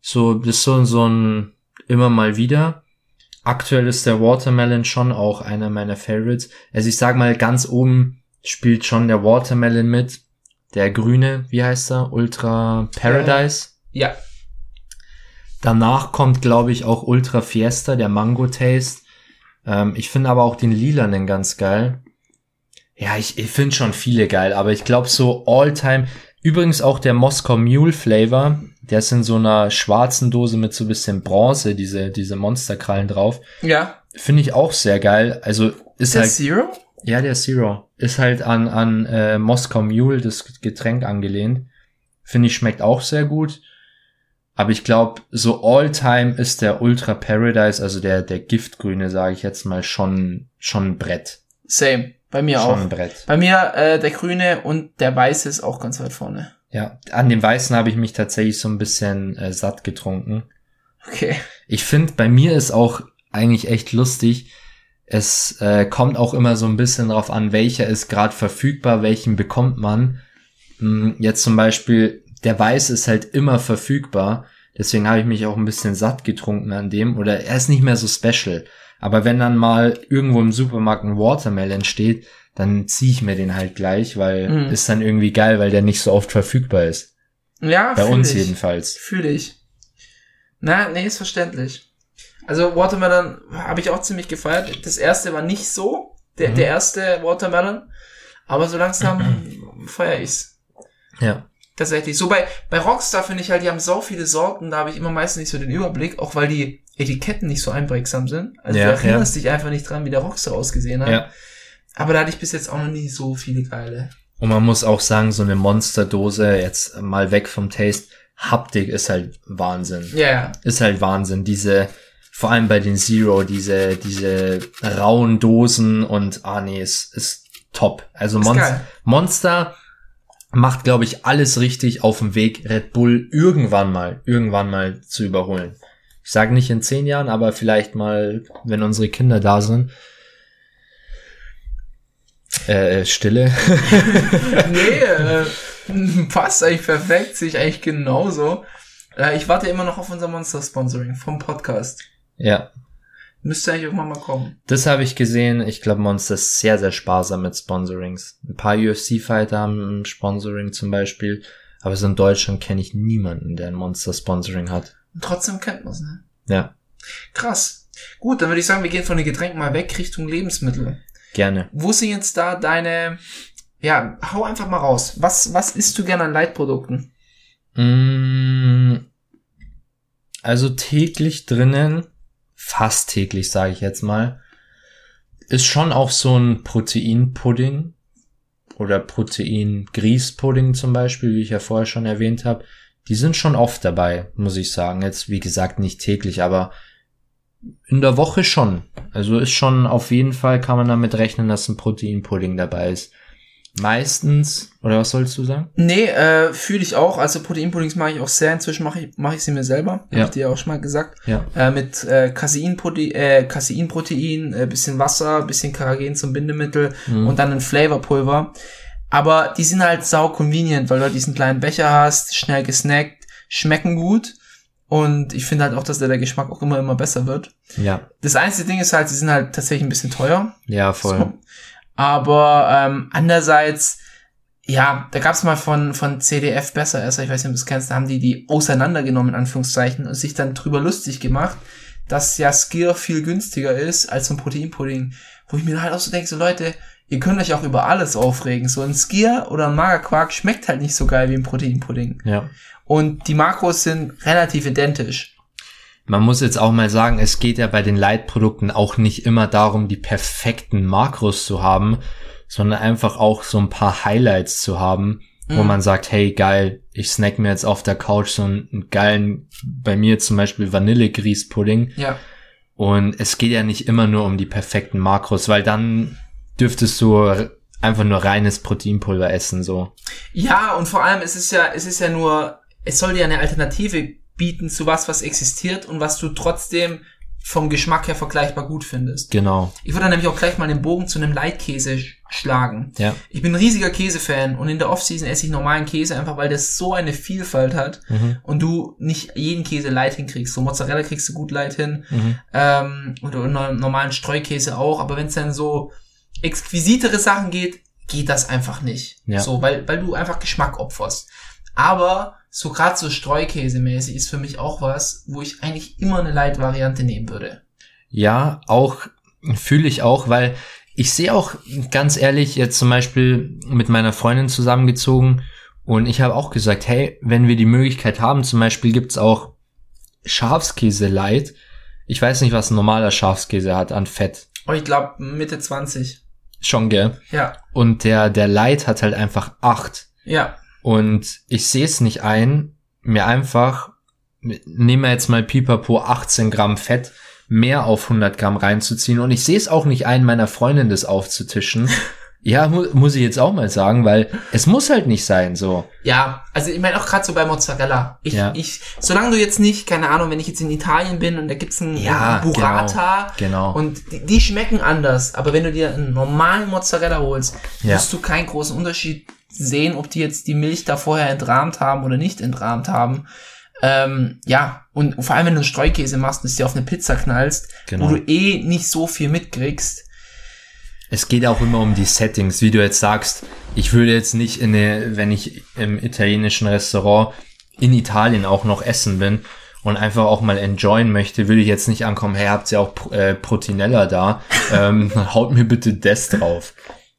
So, das ist so, so ein immer mal wieder. Aktuell ist der Watermelon schon auch einer meiner Favorites. Also ich sag mal, ganz oben spielt schon der Watermelon mit. Der grüne, wie heißt er? Ultra Paradise. Ja, Danach kommt, glaube ich, auch Ultra Fiesta, der Mango Taste. Ähm, ich finde aber auch den lilanen ganz geil. Ja, ich, ich finde schon viele geil, aber ich glaube so All-Time. Übrigens auch der Moskau Mule Flavor, der ist in so einer schwarzen Dose mit so ein bisschen Bronze, diese, diese Monsterkrallen drauf. ja. Finde ich auch sehr geil. Also ist Der halt. Zero? Ja, der Zero. Ist halt an, an äh, Moskau Mule, das Getränk angelehnt. Finde ich schmeckt auch sehr gut. Aber ich glaube, so all-time ist der Ultra Paradise, also der, der Giftgrüne, sage ich jetzt mal, schon, schon ein Brett. Same. Bei mir schon auch. ein Brett. Bei mir äh, der grüne und der weiße ist auch ganz weit vorne. Ja, an dem Weißen habe ich mich tatsächlich so ein bisschen äh, satt getrunken. Okay. Ich finde, bei mir ist auch eigentlich echt lustig. Es äh, kommt auch immer so ein bisschen drauf an, welcher ist gerade verfügbar, welchen bekommt man. Hm, Jetzt zum Beispiel, der Weiß ist halt immer verfügbar. Deswegen habe ich mich auch ein bisschen satt getrunken an dem. Oder er ist nicht mehr so special. Aber wenn dann mal irgendwo im Supermarkt ein Watermelon steht, dann ziehe ich mir den halt gleich, weil Mhm. ist dann irgendwie geil, weil der nicht so oft verfügbar ist. Ja, Bei uns ich. jedenfalls. Fühle ich. Na, nee, ist verständlich. Also Watermelon habe ich auch ziemlich gefeiert. Das erste war nicht so, der, Mhm. der erste Watermelon, aber so langsam feiere ich's. Ja. Tatsächlich. So bei, bei Rockstar finde ich halt, die haben so viele Sorten, da habe ich immer meistens nicht so den Überblick, auch weil die Etiketten nicht so einprägsam sind. Also Ja, du erinnerst dich einfach nicht dran, wie der Rockstar ausgesehen hat. Ja. Aber da hatte ich bis jetzt auch noch nie so viele geile. Und man muss auch sagen, so eine Monsterdose, jetzt mal weg vom Taste, Haptik ist halt Wahnsinn. Ja, ja. Ist halt Wahnsinn. Diese, vor allem bei den Zero, diese, diese rauen Dosen und, ah nee, es ist top. Also Ist Monster, geil. Monster macht, glaube ich, alles richtig auf dem Weg, Red Bull irgendwann mal, irgendwann mal zu überholen. Ich sage nicht in zehn Jahren, aber vielleicht mal, wenn unsere Kinder da sind. Äh, Stille. nee, äh, passt eigentlich perfekt, sehe ich eigentlich genauso. Äh, ich warte immer noch auf unser Monster-Sponsoring vom Podcast. ja, Müsste eigentlich irgendwann mal kommen. Das habe ich gesehen. Ich glaube, Monster ist sehr, sehr sparsam mit Sponsorings. Ein paar UFC-Fighter haben ein Sponsoring zum Beispiel. Aber so in Deutschland kenne ich niemanden, der ein Monster-Sponsoring hat. Und trotzdem kennt man's, ne? Ja. Krass. Gut, dann würde ich sagen, wir gehen von den Getränken mal weg Richtung Lebensmittel. Gerne. Wo sind jetzt da deine, ja, hau einfach mal raus. Was, was isst du gerne an Leitprodukten? Mm, Also täglich drinnen, fast täglich sage ich jetzt mal, ist schon auch so ein Proteinpudding oder Protein-Grießpudding zum Beispiel, wie ich ja vorher schon erwähnt habe. Die sind schon oft dabei, muss ich sagen. Jetzt, wie gesagt, nicht täglich, aber in der Woche schon. Also ist schon auf jeden Fall kann man damit rechnen, dass ein Proteinpudding dabei ist. Meistens, oder was sollst du sagen? Nee, äh, fühle ich auch. Also Proteinpuddings mache ich auch sehr. Inzwischen mache ich, mache ich sie mir selber. Ja. Hab ich dir ja auch schon mal gesagt. Ja. Äh, mit äh, Caseinprotein, äh, Caseinprotein, äh, bisschen Wasser, bisschen Karagen zum Bindemittel Mhm. und dann ein Flavorpulver. Aber die sind halt sau convenient, weil du halt diesen kleinen Becher hast, schnell gesnackt, schmecken gut. Und ich finde halt auch, dass der, der Geschmack auch immer, immer besser wird. Ja, Das einzige Ding ist halt, sie sind halt tatsächlich ein bisschen teuer. ja, voll. So. Aber ähm, andererseits, ja, da gab's mal von, von CDF besser, also ich weiß nicht, ob du es kennst, da haben die die auseinandergenommen, in Anführungszeichen, und sich dann drüber lustig gemacht, dass ja Skier viel günstiger ist als so ein Proteinpudding. Wo ich mir halt auch so denke, so Leute, ihr könnt euch auch über alles aufregen. So ein Skier oder ein Magerquark schmeckt halt nicht so geil wie ein Proteinpudding. Ja. Und die Makros sind relativ identisch. Man muss jetzt auch mal sagen, es geht ja bei den Leitprodukten auch nicht immer darum, die perfekten Makros zu haben, sondern einfach auch so ein paar Highlights zu haben, wo Mhm. man sagt, hey geil, ich snack mir jetzt auf der Couch so einen, einen geilen, bei mir zum Beispiel Vanillegrießpudding. Ja. Und es geht ja nicht immer nur um die perfekten Makros, weil dann dürftest du einfach nur reines Proteinpulver essen, so. Ja, und vor allem, es ist ja, es ist ja nur, es soll dir eine Alternative bieten zu was, was existiert und was du trotzdem vom Geschmack her vergleichbar gut findest. Genau. Ich würde dann nämlich auch gleich mal den Bogen zu einem Leitkäse sch- schlagen. Ja. Ich bin ein riesiger Käsefan und in der Offseason esse ich normalen Käse einfach, weil das so eine Vielfalt hat Mhm. und du nicht jeden Käse light hinkriegst. So Mozzarella kriegst du gut light hin Mhm. ähm, oder no- normalen Streukäse auch, aber wenn es dann so exquisitere Sachen geht, geht das einfach nicht. Ja. So, weil, weil du einfach Geschmack opferst. Aber so gerade so Streukäse-mäßig ist für mich auch was, wo ich eigentlich immer eine Light-Variante nehmen würde. Ja, auch fühle ich auch, weil ich sehe auch ganz ehrlich jetzt zum Beispiel mit meiner Freundin zusammengezogen und ich habe auch gesagt, hey, wenn wir die Möglichkeit haben, zum Beispiel gibt's auch Schafskäse light. Ich weiß nicht, was ein normaler Schafskäse hat an Fett. Oh, ich glaube Mitte 20. Schon, gell? Ja, Und der, der light hat halt einfach acht. ja. Und ich sehe es nicht ein, mir einfach, nehmen wir jetzt mal Pipapo 18 Gramm Fett, mehr auf 100 Gramm reinzuziehen. Und ich sehe es auch nicht ein, meiner Freundin das aufzutischen. ja, mu muss ich jetzt auch mal sagen, weil es muss halt nicht sein, so. Ja, also ich meine auch gerade so bei Mozzarella. Ich, Ja. ich, solange du jetzt nicht, keine Ahnung, wenn ich jetzt in Italien bin und da gibt's einen, Ja, einen Burrata genau, genau. und die, die schmecken anders, aber wenn du dir einen normalen Mozzarella holst, Ja. wirst du keinen großen Unterschied sehen, ob die jetzt die Milch da vorher entrahmt haben oder nicht entrahmt haben. Ähm, ja, und vor allem wenn du einen Streukäse machst und es dir auf eine Pizza knallst, Genau. wo du eh nicht so viel mitkriegst, Es geht auch immer um die Settings, wie du jetzt sagst. Ich würde jetzt nicht in eine, wenn ich im italienischen Restaurant in Italien auch noch essen bin und einfach auch mal enjoyen möchte, würde ich jetzt nicht ankommen, hey, habt ihr auch äh, Proteinella da? ähm, haut mir bitte das drauf.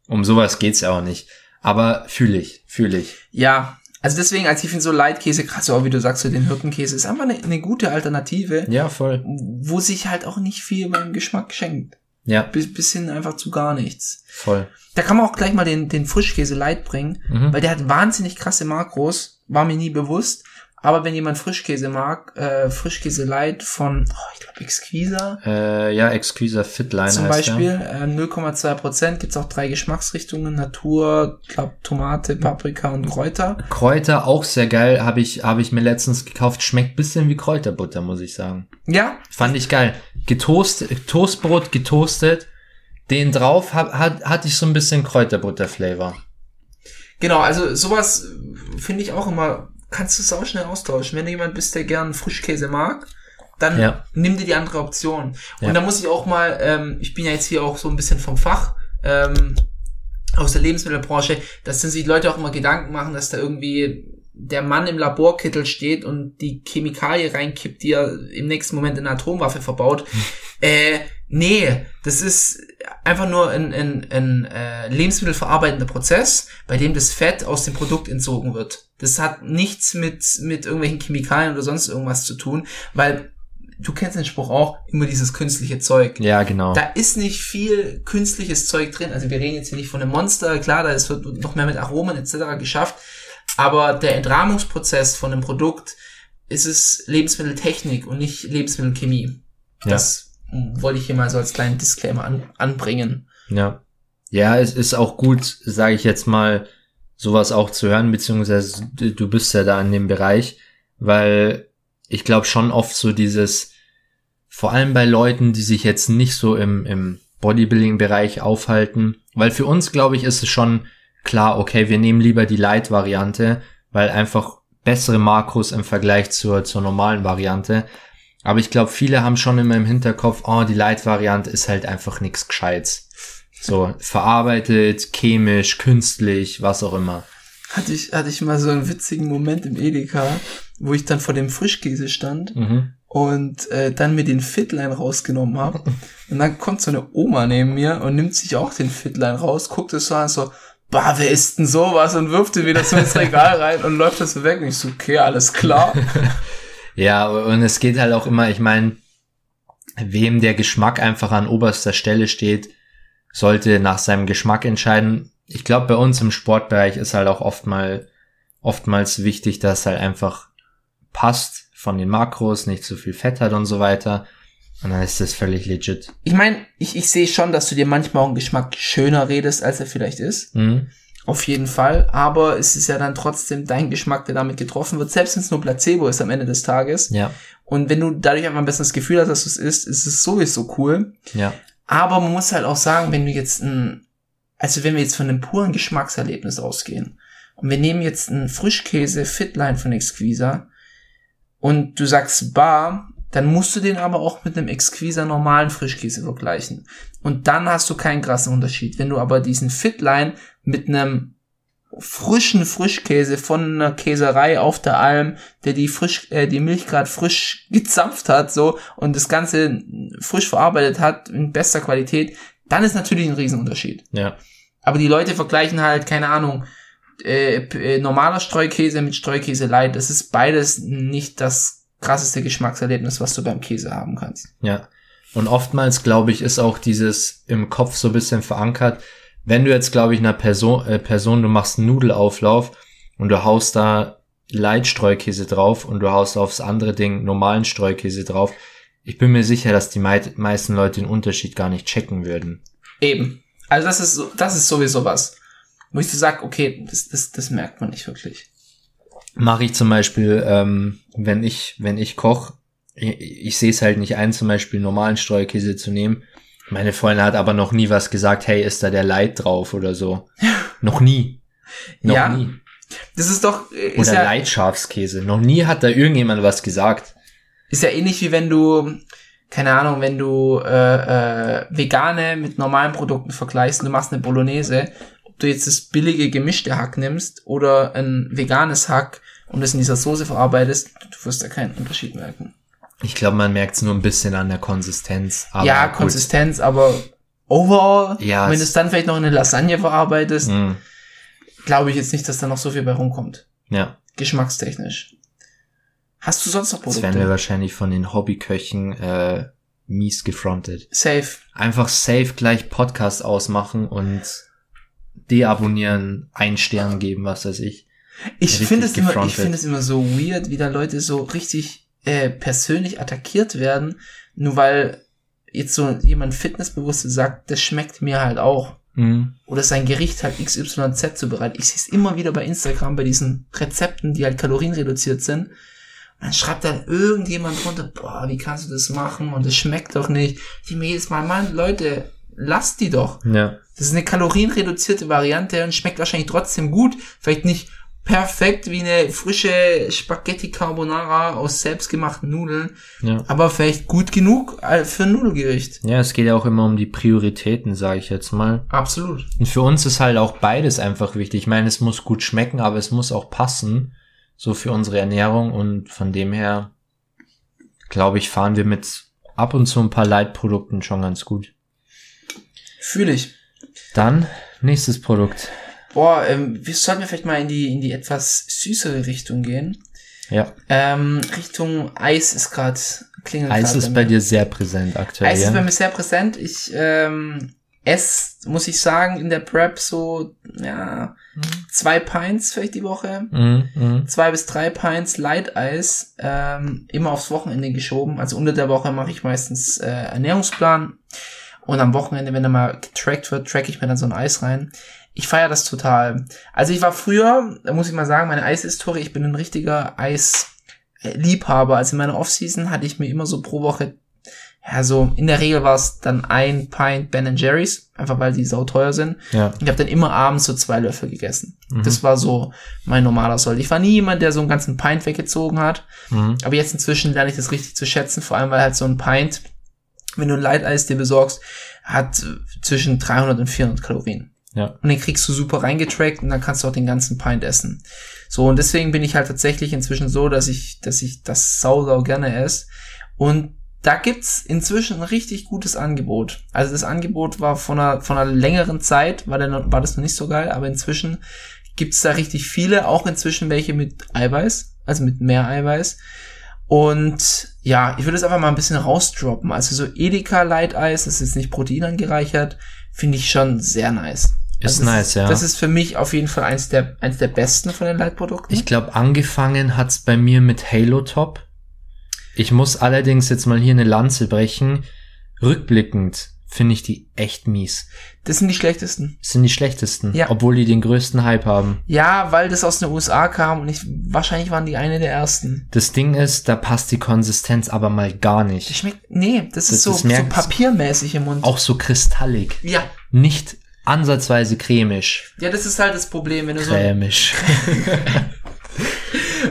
Um sowas geht's ja auch nicht. Aber fühle ich, fühle ich. Ja, also deswegen, als ich finde so Leitkäse, gerade so auch wie du sagst, so den Hirtenkäse, ist einfach eine, eine gute Alternative, Ja, voll. wo sich halt auch nicht viel beim Geschmack schenkt. Ja, Bis, bis hin einfach zu gar nichts. voll. Da kann man auch gleich mal den, den Frischkäse Light bringen, Mhm. weil der hat wahnsinnig krasse Makros, war mir nie bewusst. Aber wenn jemand Frischkäse mag, äh, Frischkäse Light von, oh, ich glaube, Exquisa Äh, ja, Exquisa Fitline zum heißt Beispiel, äh, 0,2 Prozent, gibt's auch drei Geschmacksrichtungen, Natur, glaub, Tomate, Paprika und Kräuter. Kräuter auch sehr geil, habe ich, habe ich mir letztens gekauft. Schmeckt bisschen wie Kräuterbutter, muss ich sagen. Ja, Fand ich geil. Getoastet, Toastbrot getoastet. Den drauf hat, hat, hatte ich so ein bisschen Kräuterbutter-Flavor. Genau, also sowas finde ich auch immer, kannst du es auch schnell austauschen. Wenn du jemand bist, der gern Frischkäse mag, dann Ja. nimm dir die andere Option. Und Ja. da muss ich auch mal, ähm, ich bin ja jetzt hier auch so ein bisschen vom Fach, ähm, aus der Lebensmittelbranche, dass dann sich Leute auch immer Gedanken machen, dass da irgendwie der Mann im Laborkittel steht und die Chemikalie reinkippt, die er im nächsten Moment in eine Atomwaffe verbaut. äh, nee, das ist einfach nur ein, ein, ein äh, lebensmittelverarbeitender Prozess, bei dem das Fett aus dem Produkt entzogen wird. Das hat nichts mit, mit irgendwelchen Chemikalien oder sonst irgendwas zu tun, weil du kennst den Spruch auch, immer dieses künstliche Zeug. Ja, genau. Da ist nicht viel künstliches Zeug drin. Also wir reden jetzt hier nicht von einem Monster, klar, da ist wird noch mehr mit Aromen etc. geschafft. Aber der Entrahmungsprozess von einem Produkt ist es Lebensmitteltechnik und nicht Lebensmittelchemie. Ja. Das mm, wollte ich hier mal so als kleinen Disclaimer an, anbringen. Ja. Ja, es ist auch gut, sage ich jetzt mal, sowas auch zu hören, beziehungsweise du du bist ja da in dem Bereich, weil ich glaube schon oft so dieses, vor allem bei Leuten, die sich jetzt nicht so im, im Bodybuilding-Bereich aufhalten, weil für uns, glaube ich, ist es schon klar, okay, wir nehmen lieber die Light-Variante, weil einfach bessere Makros im Vergleich zur, zur normalen Variante. Aber ich glaube, viele haben schon immer im Hinterkopf, oh, die Light-Variante ist halt einfach nichts Gescheites. So, verarbeitet, chemisch, künstlich, was auch immer. Hatte ich, hatte ich mal so einen witzigen Moment im Edeka, wo ich dann vor dem Frischkäse stand Mhm. und äh, dann mir den Fitline rausgenommen habe. Und dann kommt so eine Oma neben mir und nimmt sich auch den Fitline raus, guckt es so an, so, bah, wer ist denn sowas? Und wirft den wieder so ins Regal rein und läuft das so weg. Und ich so, okay, alles klar. Ja, und es geht halt auch immer, ich meine, wem der Geschmack einfach an oberster Stelle steht, sollte nach seinem Geschmack entscheiden. Ich glaube, bei uns im Sportbereich ist halt auch oft mal, oftmals wichtig, dass halt einfach passt von den Makros, nicht zu viel Fett hat und so weiter. Und dann ist das völlig legit. Ich meine, ich, ich sehe schon, dass du dir manchmal einen Geschmack schöner redest, als er vielleicht ist. Mhm. Auf jeden Fall. Aber es ist ja dann trotzdem dein Geschmack, der damit getroffen wird. Selbst wenn es nur Placebo ist am Ende des Tages. Ja, Und wenn du dadurch einfach ein besseres Gefühl hast, dass du es isst, ist es sowieso cool. ja, Aber man muss halt auch sagen, wenn du jetzt ein, also wenn wir jetzt von einem puren Geschmackserlebnis ausgehen und wir nehmen jetzt einen Frischkäse Fitline von Exquisa und du sagst bar, dann musst du den aber auch mit einem Exquisa normalen Frischkäse vergleichen. Und dann hast du keinen krassen Unterschied. Wenn du aber diesen Fitline mit einem frischen Frischkäse von einer Käserei auf der Alm, der die frisch, äh, die Milch gerade frisch gezapft hat, so und das Ganze frisch verarbeitet hat in bester Qualität, dann ist natürlich ein Riesenunterschied. ja. Aber die Leute vergleichen halt, keine Ahnung, äh, äh, normaler Streukäse mit Streukäse Light. Das ist beides nicht das krasseste Geschmackserlebnis, was du beim Käse haben kannst. Ja. Und oftmals, glaube ich, ist auch dieses im Kopf so ein bisschen verankert. Wenn du jetzt, glaube ich, einer Person, äh, Person, du machst einen Nudelauflauf und du haust da Light-Streukäse drauf und du haust aufs andere Ding normalen Streukäse drauf. Ich bin mir sicher, dass die mei meisten Leute den Unterschied gar nicht checken würden. Eben. Also das ist so, das ist sowieso was. Wo ich so sag, okay, das, das, das merkt man nicht wirklich. Mache ich zum Beispiel, ähm, wenn ich, wenn ich koch, ich, ich sehe es halt nicht ein, zum Beispiel normalen Streukäse zu nehmen. Meine Freundin hat aber noch nie was gesagt, hey, ist da der Light drauf oder so. noch nie. Noch Ja, nie. Das ist doch, äh, ist Oder ja, Light-Schafskäse. Noch nie hat da irgendjemand was gesagt. ist ja ähnlich wie wenn du, keine Ahnung, wenn du äh, äh, vegane mit normalen Produkten vergleichst und du machst eine Bolognese, du jetzt das billige gemischte Hack nimmst oder ein veganes Hack und es in dieser Soße verarbeitest, du wirst da keinen Unterschied merken. Ich glaube, man merkt es nur ein bisschen an der Konsistenz. Aber ja, gut. Konsistenz, aber overall, Ja, wenn es- du es dann vielleicht noch in eine Lasagne verarbeitest, Mm, glaube ich jetzt nicht, dass da noch so viel bei rumkommt. ja, Geschmackstechnisch. Hast du sonst noch das werden wir Produkte? wahrscheinlich von den Hobbyköchen äh, mies gefrontet. Safe. Einfach safe gleich Podcast ausmachen und deabonnieren, ein Stern geben, was weiß ich. Ich finde es immer, ich finde es immer so weird, wie da Leute so richtig äh, persönlich attackiert werden, nur weil jetzt so jemand Fitnessbewusste sagt, das schmeckt mir halt auch. Mhm. Oder sein Gericht halt XYZ zubereitet. Ich sehe es immer wieder bei Instagram bei diesen Rezepten, die halt kalorienreduziert sind. Und dann schreibt dann irgendjemand drunter, boah, wie kannst du das machen? Und das schmeckt doch nicht. Ich mir jedes Mal, Mann, Leute, lasst die doch. Ja. Das ist eine kalorienreduzierte Variante und schmeckt wahrscheinlich trotzdem gut. Vielleicht nicht perfekt wie eine frische Spaghetti Carbonara aus selbstgemachten Nudeln, Ja. aber vielleicht gut genug äh, für ein Nudelgericht. Ja, es geht ja auch immer um die Prioritäten, sage ich jetzt mal. Absolut. Und für uns ist halt auch beides einfach wichtig. Ich meine, es muss gut schmecken, aber es muss auch passen. so für unsere Ernährung und von dem her, glaube ich, fahren wir mit ab und zu ein paar Leitprodukten schon ganz gut. Fühle ich. Dann nächstes Produkt. Boah, ähm, wir sollten vielleicht mal in die, in die etwas süßere Richtung gehen. Ja. Ähm, Richtung Eis ist gerade klingelt Eis ist bei dir sehr präsent aktuell. Eis ist bei mir sehr präsent. Ich ähm, esse, muss ich sagen, in der Prep so, ja, zwei Pints vielleicht die Woche. Mhm, mhm. Zwei bis drei Pints Light-Eis, ähm, immer aufs Wochenende geschoben. Also unter der Woche mache ich meistens äh, Ernährungsplan. Und am Wochenende, wenn er mal getrackt wird, track ich mir dann so ein Eis rein. Ich feiere das total. Also ich war früher, da muss ich mal sagen, meine Eishistorie, ich bin ein richtiger Eisliebhaber. Also in meiner Offseason hatte ich mir immer so pro Woche, ja so, in der Regel war es dann ein Pint Ben Jerry's, einfach weil die sau teuer sind. Ja. Ich habe dann immer abends so zwei Löffel gegessen. Das war so mein normaler Soll. Ich war nie jemand, der so einen ganzen Pint weggezogen hat. Mhm. Aber jetzt inzwischen lerne ich das richtig zu schätzen, vor allem weil halt so ein Pint, wenn du ein Light-Eis dir besorgst, hat zwischen 300 und 400 Kalorien. Ja. Und den kriegst du super reingetrackt und dann kannst du auch den ganzen Pint essen. So, und deswegen bin ich halt tatsächlich inzwischen so, dass ich, dass ich das sau, sau gerne esse. Und da gibt's inzwischen ein richtig gutes Angebot. Also das Angebot war von einer, von einer längeren Zeit, war, noch- war das noch nicht so geil, aber inzwischen gibt's da richtig viele, auch inzwischen welche mit Eiweiß, also mit mehr Eiweiß. Und ja, ich würde es einfach mal ein bisschen rausdroppen. Also so Edeka Light Eis, das ist nicht proteinangereichert, finde ich schon sehr nice. Ist nice, das, ja. Das ist für mich auf jeden Fall eins der, eins der besten von den Light-Produkten. Ich glaube, angefangen hat's bei mir mit Halo Top. Ich muss allerdings jetzt mal hier eine Lanze brechen. Rückblickend finde ich die echt mies. Das sind die schlechtesten. Das sind die schlechtesten, Ja. obwohl die den größten Hype haben. Ja, weil das aus den USA kam und ich, wahrscheinlich waren die eine der ersten. Das Ding ist, da passt die Konsistenz aber mal gar Das nicht. schmeckt, nee, das, Das ist so, ist so papiermäßig im Mund. Auch so kristallig. Ja. Nicht ansatzweise cremisch. Ja, das ist halt das Problem, wenn du so, Cremisch.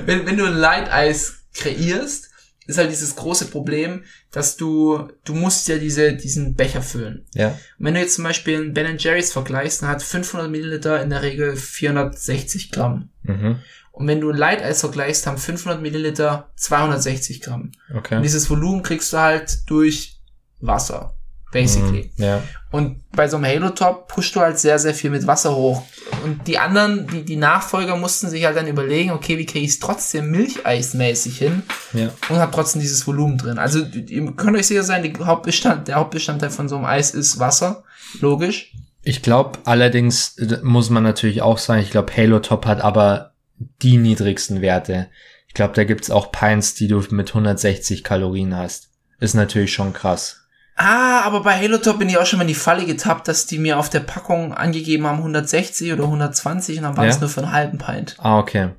wenn, wenn du ein Light-Eis kreierst, ist halt dieses große Problem, dass du, du musst ja diese, diesen Becher füllen. ja. Und wenn du jetzt zum Beispiel einen Ben Jerry's vergleichst, dann hat 500 Milliliter in der Regel 460 Gramm. Mhm. Und wenn du ein Light Eis vergleichst, haben 500 Milliliter 260 Gramm. Und Okay. dieses Volumen kriegst du halt durch Wasser. Basically. Mhm. Ja. Und bei so einem Halo Top pushst du halt sehr, sehr viel mit Wasser hoch. Und die anderen, die, die Nachfolger mussten sich halt dann überlegen, okay, wie kriege ich es trotzdem Milcheismäßig hin Ja. und hat trotzdem dieses Volumen drin. Also ihr könnt euch sicher sein, die Hauptbestand, der Hauptbestandteil von so einem Eis ist Wasser. Logisch. Ich glaube, allerdings äh, muss man natürlich auch sagen, ich glaube, Halo Top hat aber die niedrigsten Werte. Ich glaube, da gibt's auch Pints, die du mit 160 Kalorien hast. Ist natürlich schon krass. Ah, aber bei Halo Top bin ich auch schon mal in die Falle getappt, dass die mir auf der Packung angegeben haben 160 oder 120 und dann war Ja? es nur für einen halben Pint. Ah, okay.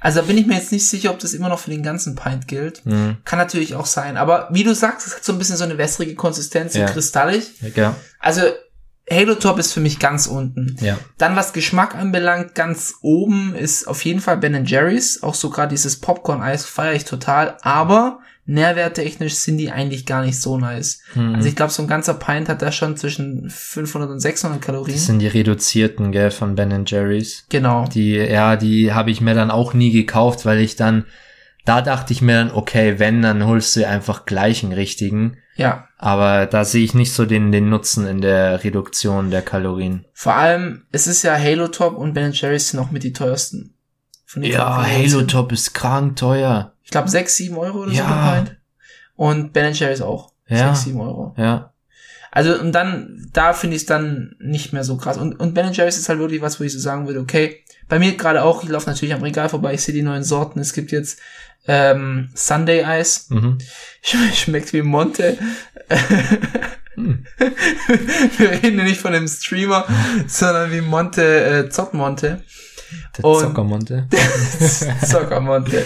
Also da bin ich mir jetzt nicht sicher, ob das immer noch für den ganzen Pint gilt. Mhm. Kann natürlich auch sein. Aber wie du sagst, es hat so ein bisschen so eine wässrige Konsistenz, so Ja. kristallig. Ja. Also Halo Top ist für mich ganz unten. Ja. Dann was Geschmack anbelangt, ganz oben ist auf jeden Fall Ben Jerry's. Auch so gerade dieses Popcorn-Eis feiere ich total. Aber nährwerttechnisch sind die eigentlich gar nicht so nice. Mhm. Also ich glaube, so ein ganzer Pint hat da schon zwischen 500 und 600 Kalorien. Das sind die reduzierten, gell, von Ben Jerry's. genau. Die, ja, die habe ich mir dann auch nie gekauft, weil ich dann, da dachte ich mir dann, okay, wenn, dann holst du einfach gleich einen richtigen. Ja. Aber da sehe ich nicht so den, den Nutzen in der Reduktion der Kalorien. Vor allem, es ist ja Halo Top und Ben Jerry's sind auch mit die teuersten. Ja. Halo Top ist krank teuer. Ich glaube 6, 7 Euro oder so Ja. pro Pint. Und Ben Jerry's auch. Ja. 6, 7 Euro. Ja. Also und dann, da finde ich es dann nicht mehr so krass. Und, und Ben Jerry's ist halt wirklich was, wo ich so sagen würde, okay, bei mir gerade auch, ich laufe natürlich am Regal vorbei, ich sehe die neuen Sorten. Es gibt jetzt ähm, Sunday Eis. Mhm. Sch- Schmeckt wie Monte. Hm. Wir reden ja nicht von dem Streamer, sondern wie Monte, äh, Zockmonte. Der Und- Zockermonte. Zockermonte.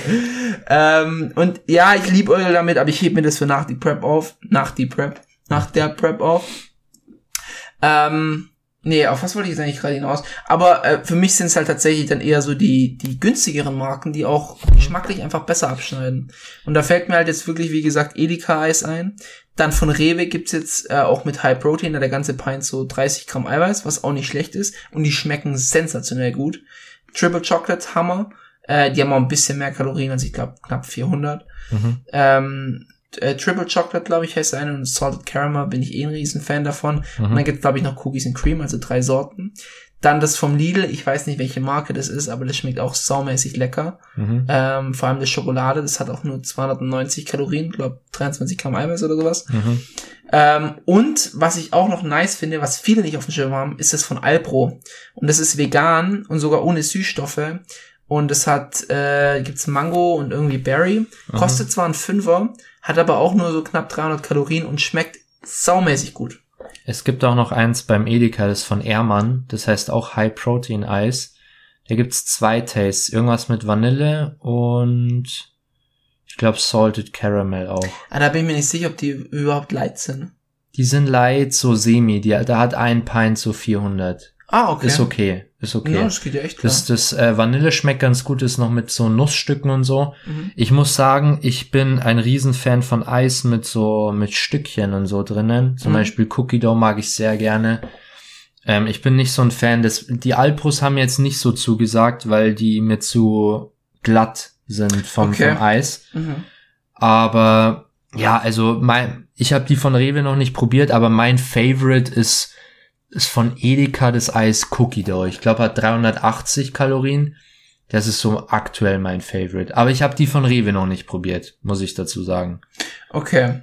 ähm, und ja, ich liebe Öl damit, aber ich heb mir das für nach die Prep auf. Nach die Prep. Nach der Prep auf. Ähm, nee, auf was wollte ich jetzt eigentlich gerade hinaus? Aber äh, für mich sind es halt tatsächlich dann eher so die, die günstigeren Marken, die auch geschmacklich einfach besser abschneiden. Und da fällt mir halt jetzt wirklich, wie gesagt, Edeka-Eis ein. Dann von Rewe gibt's jetzt äh, auch mit High Protein, da der ganze Pint so 30 Gramm Eiweiß, was auch nicht schlecht ist. Und die schmecken sensationell gut. Triple Chocolate Hammer. Äh, die haben auch ein bisschen mehr Kalorien, also ich glaube knapp 400. Mhm. Ähm, äh, Triple Chocolate, glaube ich, heißt eine und Salted Caramel bin ich eh ein Riesenfan davon. Mhm. Und dann gibt's glaube ich, noch Cookies and Cream, also drei Sorten. Dann das vom Lidl, ich weiß nicht, welche Marke das ist, aber das schmeckt auch saumäßig lecker. Mhm. Ähm, vor allem das Schokolade, das hat auch nur 290 Kalorien, glaube 23 Gramm Eiweiß oder sowas. Mhm. Ähm, und was ich auch noch nice finde, was viele nicht auf dem Schirm haben, ist das von Alpro. Und das ist vegan und sogar ohne Süßstoffe. Und es hat, äh, gibt's Mango und irgendwie Berry. Kostet zwar ein Fünfer, hat aber auch nur so knapp 300 Kalorien und schmeckt saumäßig gut. Es gibt auch noch eins beim Edeka, das ist von Ehrmann. Das heißt auch High Protein Eis. Da gibt's zwei Tastes. Irgendwas mit Vanille und ich glaube Salted Caramel auch. Aber da bin ich mir nicht sicher, ob die überhaupt light sind. Die sind light, so semi. Die, da hat ein Pint so 400. Ah, okay. Ist okay. Ist okay. Ja, das geht ja echt klar. Das, das äh, Vanille schmeckt ganz gut, ist noch mit so Nussstücken und so. Mhm. Ich muss sagen, ich bin ein Riesenfan von Eis mit so, mit Stückchen und so drinnen. Zum Mhm. Beispiel Cookie Dough mag ich sehr gerne. Ähm, ich bin nicht so ein Fan des, die Alpros haben mir jetzt nicht so zugesagt, weil die mir zu glatt sind vom, Okay. vom Eis. Mhm. Aber ja, also mein, ich habe die von Rewe noch nicht probiert, aber mein Favorite ist ist von Edeka das Eis Cookie Dough. Ich glaube, hat 380 Kalorien. Das ist so aktuell mein Favorite. Aber ich habe die von Rewe noch nicht probiert, muss ich dazu sagen. Okay.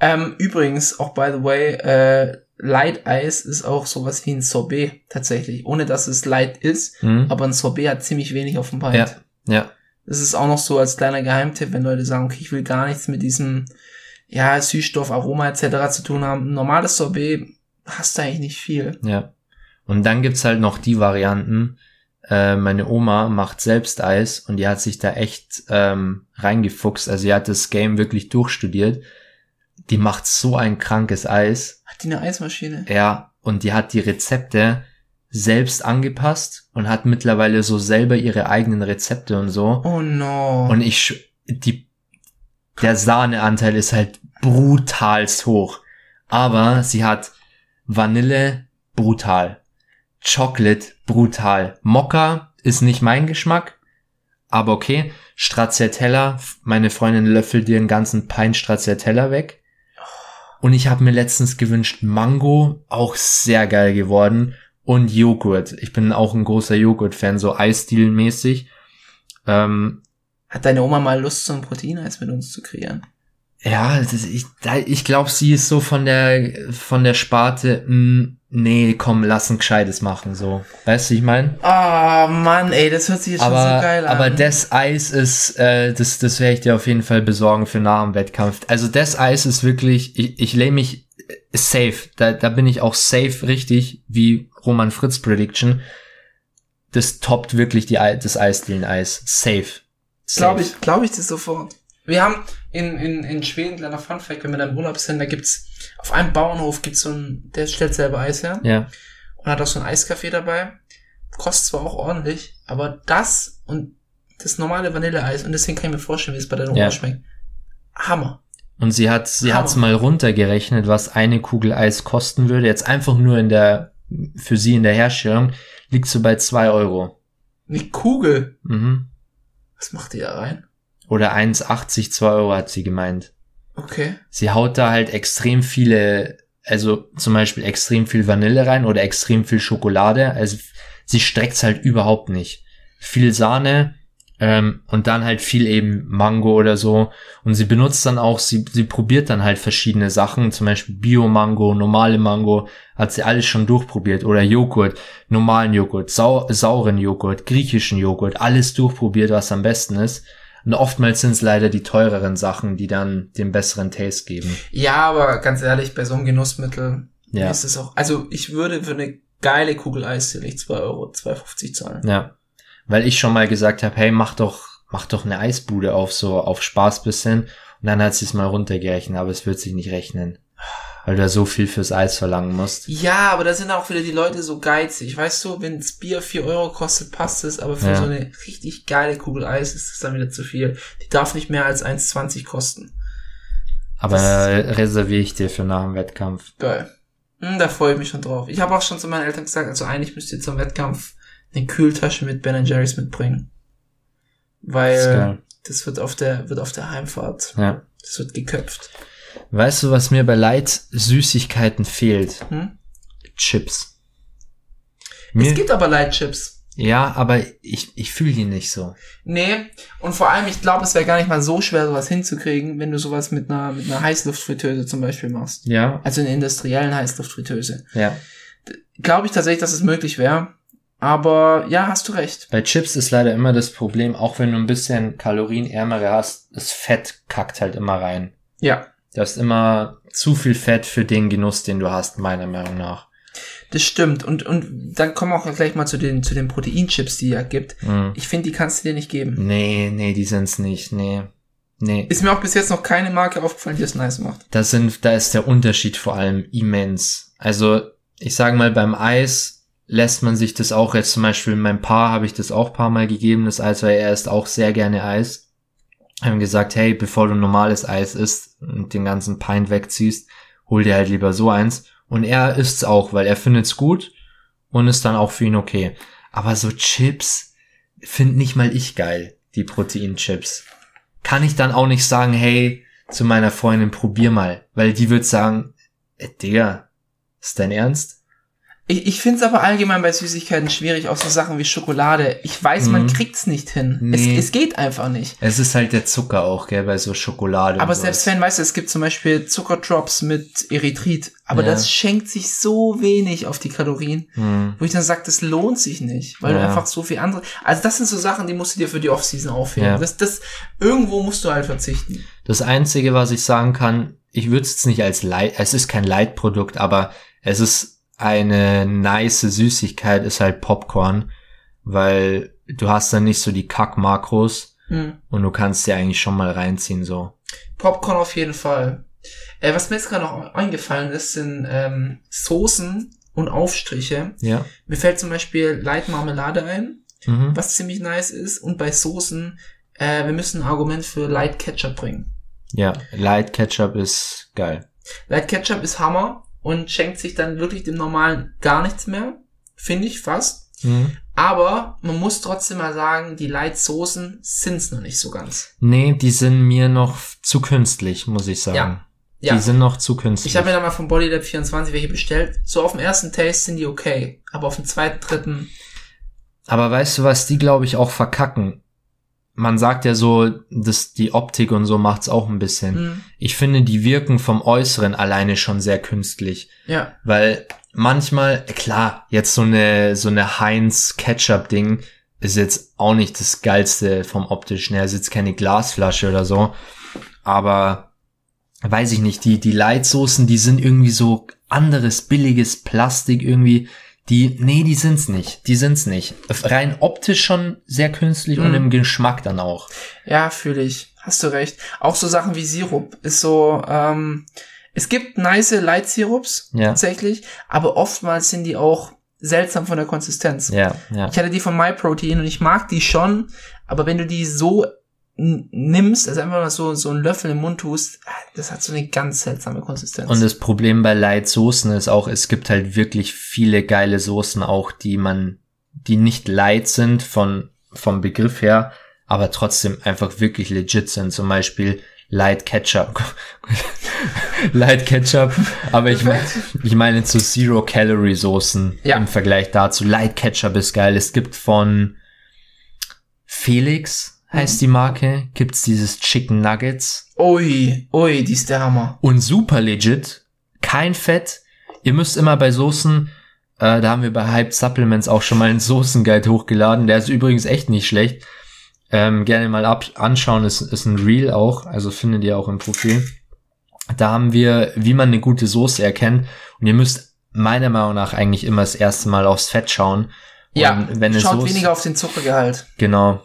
Ähm, übrigens, auch by the way, äh, Light Eis ist auch sowas wie ein Sorbet tatsächlich. Ohne dass es light ist, Mhm. aber ein Sorbet hat ziemlich wenig auf dem Pint. Ja, ja. Das ist auch noch so als kleiner Geheimtipp, wenn Leute sagen, okay, ich will gar nichts mit diesem, ja, Süßstoff, Aroma etc. zu tun haben. Ein normales Sorbet hast du eigentlich nicht viel. Ja. Und dann gibt's halt noch die Varianten. Äh, meine Oma macht selbst Eis und die hat sich da echt ähm, reingefuchst. Also sie hat das Game wirklich durchstudiert. Die macht so ein krankes Eis. Hat die eine Eismaschine? Ja, und die hat die Rezepte selbst angepasst und hat mittlerweile so selber ihre eigenen Rezepte und so. Oh no. Und ich, die, der Sahneanteil ist halt brutalst hoch. Aber sie hat Vanille brutal. Chocolate brutal. Mokka ist nicht mein Geschmack. Aber okay. Stracciatella. Meine Freundin löffelt dir einen ganzen Pint Stracciatella weg. Und ich habe mir letztens gewünscht Mango. Auch sehr geil geworden. Und Joghurt. Ich bin auch ein großer Joghurt-Fan, so Eisstilenmäßig. Ähm, Hat deine Oma mal Lust, so ein Proteineis mit uns zu kreieren? Ja, ist, ich, ich glaube, sie ist so von der von der Sparte, mh, nee, komm, lass ein Gescheites machen, so. Weißt du, ich meine? Ah, Mann, ey, das hört sich jetzt schon Aber, so geil an. aber das Eis ist, äh, das, das werde ich dir auf jeden Fall besorgen für nach dem Wettkampf. Also das Eis ist wirklich, ich, ich lehne mich äh, safe, da, da bin ich auch safe richtig, wie Roman Fritz Prediction. Das toppt wirklich die, das Eisdielen-Eis. Safe. Glaube Safe. ich, glaube ich das sofort. Wir haben in, in, in Schweden, kleiner Funfact, wenn wir da im Urlaub sind, da gibt's, auf einem Bauernhof gibt's so ein, der stellt selber Eis her. Ja. Und hat auch so ein Eiskaffee dabei. Kostet zwar auch ordentlich, aber das und das normale Vanilleeis, und deswegen kann ich mir vorstellen, wie es bei deiner Oma Ja. schmeckt. Hammer. Und sie hat, sie Hammer. hat's mal runtergerechnet, was eine Kugel Eis kosten würde. Jetzt einfach nur in der, für sie in der Herstellung, liegt so bei zwei Euro. Eine Kugel. Mhm. Was macht ihr da rein? Oder 1,80, 2 Euro hat sie gemeint. Okay. Sie haut da halt extrem viele, also zum Beispiel extrem viel Vanille rein oder extrem viel Schokolade. Also sie streckt's halt überhaupt nicht. Viel Sahne ähm, und dann halt viel eben Mango oder so. Und sie benutzt dann auch, sie, sie probiert dann halt verschiedene Sachen, zum Beispiel Bio-Mango, normale Mango, hat sie alles schon durchprobiert. Oder Joghurt, normalen Joghurt, sau sauren Joghurt, griechischen Joghurt, alles durchprobiert, was am besten ist. Und oftmals sind es leider die teureren Sachen, die dann den besseren Taste geben. Ja, aber ganz ehrlich, bei so einem Genussmittel Ja. ist es auch, also ich würde für eine geile Kugel Eis sicherlich 2 Euro, 2,50 zahlen. Ja. Weil ich schon mal gesagt habe, hey, mach doch, mach doch eine Eisbude auf, so auf Spaß bisschen. Und dann hat sie es mal runtergerechnet, aber es wird sich nicht rechnen. Weil du da so viel fürs Eis verlangen musst. Ja, aber da sind auch wieder die Leute so geizig. Weißt du, wenn das Bier 4 Euro kostet, passt es, aber für Ja. so eine richtig geile Kugel Eis ist es dann wieder zu viel. Die darf nicht mehr als 1,20 kosten. Aber Das- reserviere ich dir für nach dem Wettkampf. Geil. Hm, da freue ich mich schon drauf. Ich habe auch schon zu meinen Eltern gesagt, also eigentlich müsst ihr zum Wettkampf eine Kühltasche mit Ben Jerry's mitbringen. weil geil. das wird auf der, wird auf der Heimfahrt, Ja. das wird geköpft. Weißt du, was mir bei Light Süßigkeiten fehlt? Hm? Chips. Es Mir, gibt aber Light Chips. ja, aber ich, ich fühle die nicht so. Nee, und vor allem, ich glaube, es wäre gar nicht mal so schwer, sowas hinzukriegen, wenn du sowas mit einer, mit einer Heißluftfritteuse zum Beispiel machst. Ja, Also eine industriellen Heißluftfritteuse. ja. Glaube ich tatsächlich, dass es möglich wäre. Aber ja, hast du recht. Bei Chips ist leider immer das Problem, auch wenn du ein bisschen kalorienärmere hast, das Fett kackt halt immer rein. Ja, Da ist immer zu viel Fett für den Genuss, den du hast, meiner Meinung nach. das stimmt. Und, und dann kommen wir auch gleich mal zu den, zu den Proteinchips, die ja gibt. Mhm. Ich finde, die kannst du dir nicht geben. Nee, nee, die sind's nicht, nee. Nee. Ist mir auch bis jetzt noch keine Marke aufgefallen, die das nice macht. Da sind, da ist der Unterschied vor allem immens. Also, ich sage mal, beim Eis lässt man sich das auch jetzt zum Beispiel, meinem Paar habe ich das auch ein paar Mal gegeben, das Eis, weil er isst auch sehr gerne Eis. Haben gesagt, hey, bevor du normales Eis isst und den ganzen Pint wegziehst, hol dir halt lieber so eins. Und er isst's auch, weil er findet's gut und ist dann auch für ihn okay. Aber so Chips find nicht mal ich geil, die Proteinchips. Kann ich dann auch nicht sagen, hey, zu meiner Freundin, probier mal, weil die wird sagen, äh, Digga, ist dein Ernst? Ich, ich finde es aber allgemein bei Süßigkeiten schwierig, auch so Sachen wie Schokolade. Ich weiß, man Mhm. kriegt's nicht hin. Nee. Es, es geht einfach nicht. Es ist halt der Zucker auch, gell, bei so Schokolade. Aber selbst wenn, weißt du, es gibt zum Beispiel Zuckerdrops mit Erythrit, aber Ja. das schenkt sich so wenig auf die Kalorien, Hm. wo ich dann sage, das lohnt sich nicht, weil du Ja. einfach so viel andere. Also das sind so Sachen, die musst du dir für die Offseason aufheben. Ja. Das, das, irgendwo musst du halt verzichten. Das Einzige, was ich sagen kann, ich würde es nicht als Light, es ist kein Leitprodukt, aber es ist eine nice Süßigkeit, ist halt Popcorn, weil du hast dann nicht so die Kack-Makros Hm. und du kannst dir eigentlich schon mal reinziehen, so. Popcorn auf jeden Fall. Äh, was mir jetzt gerade noch eingefallen ist, sind ähm, Soßen und Aufstriche. Ja. Mir fällt zum Beispiel Light Marmelade ein, Mhm. was ziemlich nice ist. Und bei Soßen, äh, wir müssen ein Argument für Light Ketchup bringen. Ja, Light Ketchup ist geil. Light Ketchup ist Hammer und schenkt sich dann wirklich dem normalen gar nichts mehr. Finde ich fast. Mhm. Aber man muss trotzdem mal sagen, die Light Soßen sind's noch nicht so ganz. Nee, die sind mir noch zu künstlich, muss ich sagen. Ja. Ja. Die sind noch zu künstlich. Ich habe mir da mal von Bodylab 24 welche bestellt. So auf dem ersten Taste sind die okay. Aber auf dem zweiten, dritten, Aber weißt du, was die, glaube ich, auch verkacken? Man sagt ja so, dass die Optik und so macht's auch ein bisschen. hm, Ich finde, die wirken vom Äußeren alleine schon sehr künstlich. ja. Weil manchmal, klar, jetzt so eine, so eine Heinz Ketchup Ding ist jetzt auch nicht das geilste vom optischen her. Ist jetzt keine Glasflasche oder so. Aber weiß ich nicht, die, die Leitsoßen, die sind irgendwie so anderes billiges Plastik irgendwie. Die, nee, die sind's nicht. Die sind's nicht. Rein optisch schon sehr künstlich und Mhm. im Geschmack dann auch. Ja, fühle ich. Hast du recht. Auch so Sachen wie Sirup ist so, ähm, es gibt nice Light Sirups, Ja. tatsächlich, aber oftmals sind die auch seltsam von der Konsistenz. Ja, ja. Ich hatte die von MyProtein und ich mag die schon, aber wenn du die so nimmst, also einfach mal so, so einen Löffel im Mund tust, ah, das hat so eine ganz seltsame Konsistenz. Und das Problem bei Light Soßen ist auch, es gibt halt wirklich viele geile Soßen auch, die man, die nicht light sind von, vom Begriff her, aber trotzdem einfach wirklich legit sind. Zum Beispiel Light Ketchup. Light Ketchup, aber ich meine, ich meine zu Zero Calorie Soßen Ja. im Vergleich dazu. Light Ketchup ist geil. Es gibt von Felix heißt die Marke, gibt's dieses Chicken Nuggets. ui, ui, die ist der Hammer. Und super legit. Kein Fett. Ihr müsst immer bei Soßen, äh, da haben wir bei Hype Supplements auch schon mal einen Soßenguide hochgeladen. Der ist übrigens echt nicht schlecht. Ähm, gerne mal ab anschauen, ist, ist ein Reel auch, also findet ihr auch im Profil. Da haben wir, wie man eine gute Soße erkennt. Und ihr müsst meiner Meinung nach eigentlich immer das erste Mal aufs Fett schauen. Ja, Und wenn eine schaut Soße- weniger auf den Zuckergehalt. Genau.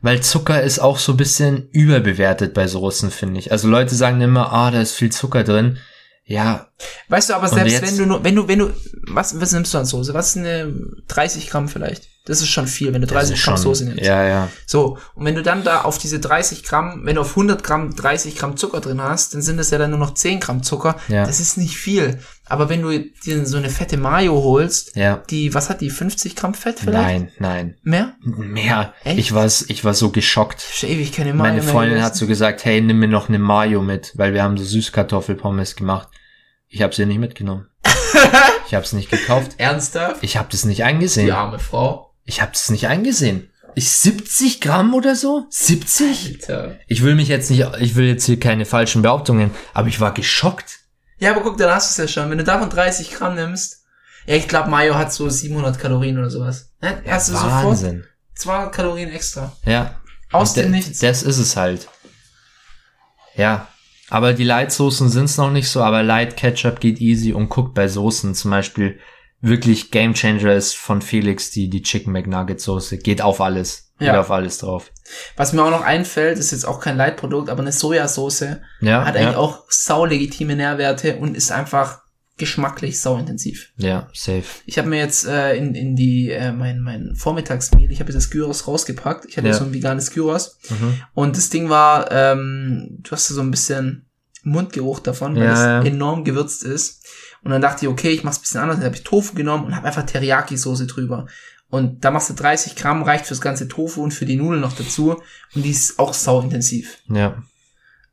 Weil Zucker ist auch so ein bisschen überbewertet bei Soßen, finde ich. Also Leute sagen immer, ah, da ist viel Zucker drin. Ja, Weißt du, aber selbst jetzt- wenn du nur, wenn du, wenn du, was, was nimmst du an Soße? Was ist eine 30 Gramm vielleicht? Das ist schon viel, wenn du 30 ist Gramm schon- Soße nimmst. Ja, ja. So, und wenn du dann da auf diese 30 Gramm, wenn du auf 100 Gramm 30 Gramm Zucker drin hast, dann sind das ja dann nur noch 10 Gramm Zucker. Ja. Das ist nicht viel. Aber wenn du dir so eine fette Mayo holst, Ja. die, was hat die, 50 Gramm Fett vielleicht? Nein, nein. Mehr? Mehr. Echt? Ich war, ich war so geschockt. Ich ewig keine Mayo Meine mehr Freundin gegessen. hat so gesagt, hey, nimm mir noch eine Mayo mit, weil wir haben so Süßkartoffelpommes gemacht. Ich habe sie nicht mitgenommen. ich habe es nicht gekauft. Ernsthaft? Ich habe das nicht eingesehen. Die arme Frau. Ich habe das nicht eingesehen. Ich 70 Gramm oder so? 70? Alter. Ich will mich jetzt nicht, ich will jetzt hier keine falschen Behauptungen, aber ich war geschockt. Ja, aber guck, dann hast du es ja schon. Wenn du davon 30 Gramm nimmst, ja, ich glaube, Mayo hat so 700 Kalorien oder sowas. Ne? hast du sofort Wahnsinn. 200 Kalorien extra. Ja. Aus dem de- Nichts. Das ist es halt. Ja. Aber die Light-Soßen sind's noch nicht so, aber Light Ketchup geht easy und guckt bei Soßen zum Beispiel wirklich Game Changer ist von Felix die, die Chicken McNugget Soße. Geht auf alles. Geht Ja. auf alles drauf. Was mir auch noch einfällt, ist jetzt auch kein Leitprodukt, aber eine Sojasauce Ja. hat ja, eigentlich auch saulegitime Nährwerte und ist einfach geschmacklich sauintensiv. Ja, safe. Ich habe mir jetzt äh, in, in die äh, mein mein Vormittagsmeal, ich habe jetzt das Gyros rausgepackt. Ich hatte Ja. so ein veganes Gyros Mhm. und das Ding war, ähm, du hast so ein bisschen Mundgeruch davon, weil Ja, es ja. enorm gewürzt ist. Und dann dachte ich, okay, ich mach's ein bisschen anders. Dann habe ich Tofu genommen und habe einfach Teriyaki-Soße drüber. Und da machst du 30 Gramm, reicht fürs ganze Tofu und für die Nudeln noch dazu. Und die ist auch sauintensiv. Ja.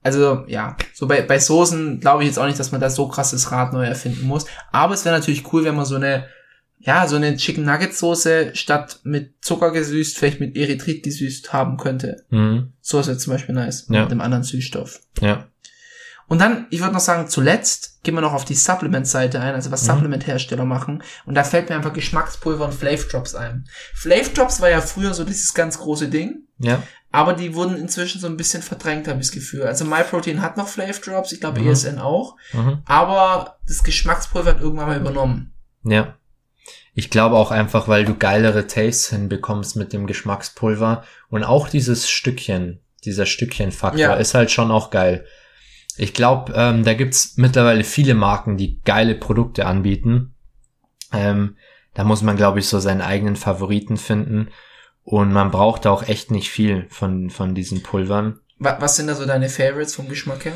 Also ja, so bei, bei Soßen glaube ich jetzt auch nicht, dass man da so krasses Rad neu erfinden muss. Aber es wäre natürlich cool, wenn man so eine, ja, so eine Chicken Nugget Soße statt mit Zucker gesüßt, vielleicht mit Erythrit gesüßt haben könnte. Mhm. So ist jetzt zum Beispiel nice. Ja. Mit einem anderen Süßstoff. Ja. Und dann, ich würde noch sagen, zuletzt gehen wir noch auf die Supplement-Seite ein, also was Mhm. Supplement-Hersteller machen. Und da fällt mir einfach Geschmackspulver und Flav Drops ein. Flav Drops war ja früher so dieses ganz große Ding. Ja. Aber die wurden inzwischen so ein bisschen verdrängt, habe ich das Gefühl. Also MyProtein hat noch Flav Drops, ich glaube Mhm. ESN auch. Mhm. Aber das Geschmackspulver hat irgendwann mal übernommen. Ja. Ich glaube auch einfach, weil du geilere Tastes hinbekommst mit dem Geschmackspulver und auch dieses Stückchen, dieser Stückchenfaktor Ja. ist halt schon auch geil. Ich glaube, ähm, da gibt's mittlerweile viele Marken, die geile Produkte anbieten. Ähm, da muss man, glaube ich, so seinen eigenen Favoriten finden. Und man braucht da auch echt nicht viel von, von diesen Pulvern. Wa- Was sind da so deine Favorites vom Geschmack her?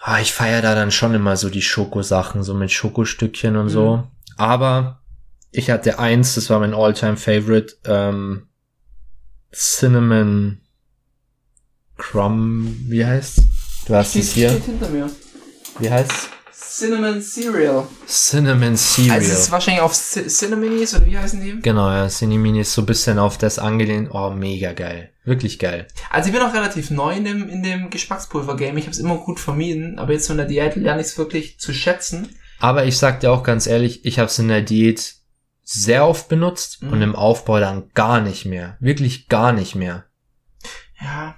Ah, ich feiere da dann schon immer so die Schokosachen, so mit Schokostückchen und so. Aber ich hatte eins, das war mein Alltime favorite ähm, Cinnamon Crumb, wie heißt's? Hast es hier. hinter mir. Wie heißt's? Cinnamon Cereal. Cinnamon Cereal. Also es ist wahrscheinlich auf C Cinnamonis oder wie heißen die? genau, ja, Cinnamini ist so ein bisschen auf das angelehnt. Oh, mega geil. Wirklich geil. Also ich bin auch relativ neu in dem, in dem Geschmackspulver-Game. Ich habe es immer gut vermieden, aber jetzt von der Diät lerne ich es wirklich zu schätzen. Aber ich sag dir auch ganz ehrlich, ich habe es in der Diät sehr oft benutzt Mhm. und im Aufbau dann gar nicht mehr. Wirklich gar nicht mehr. Ja.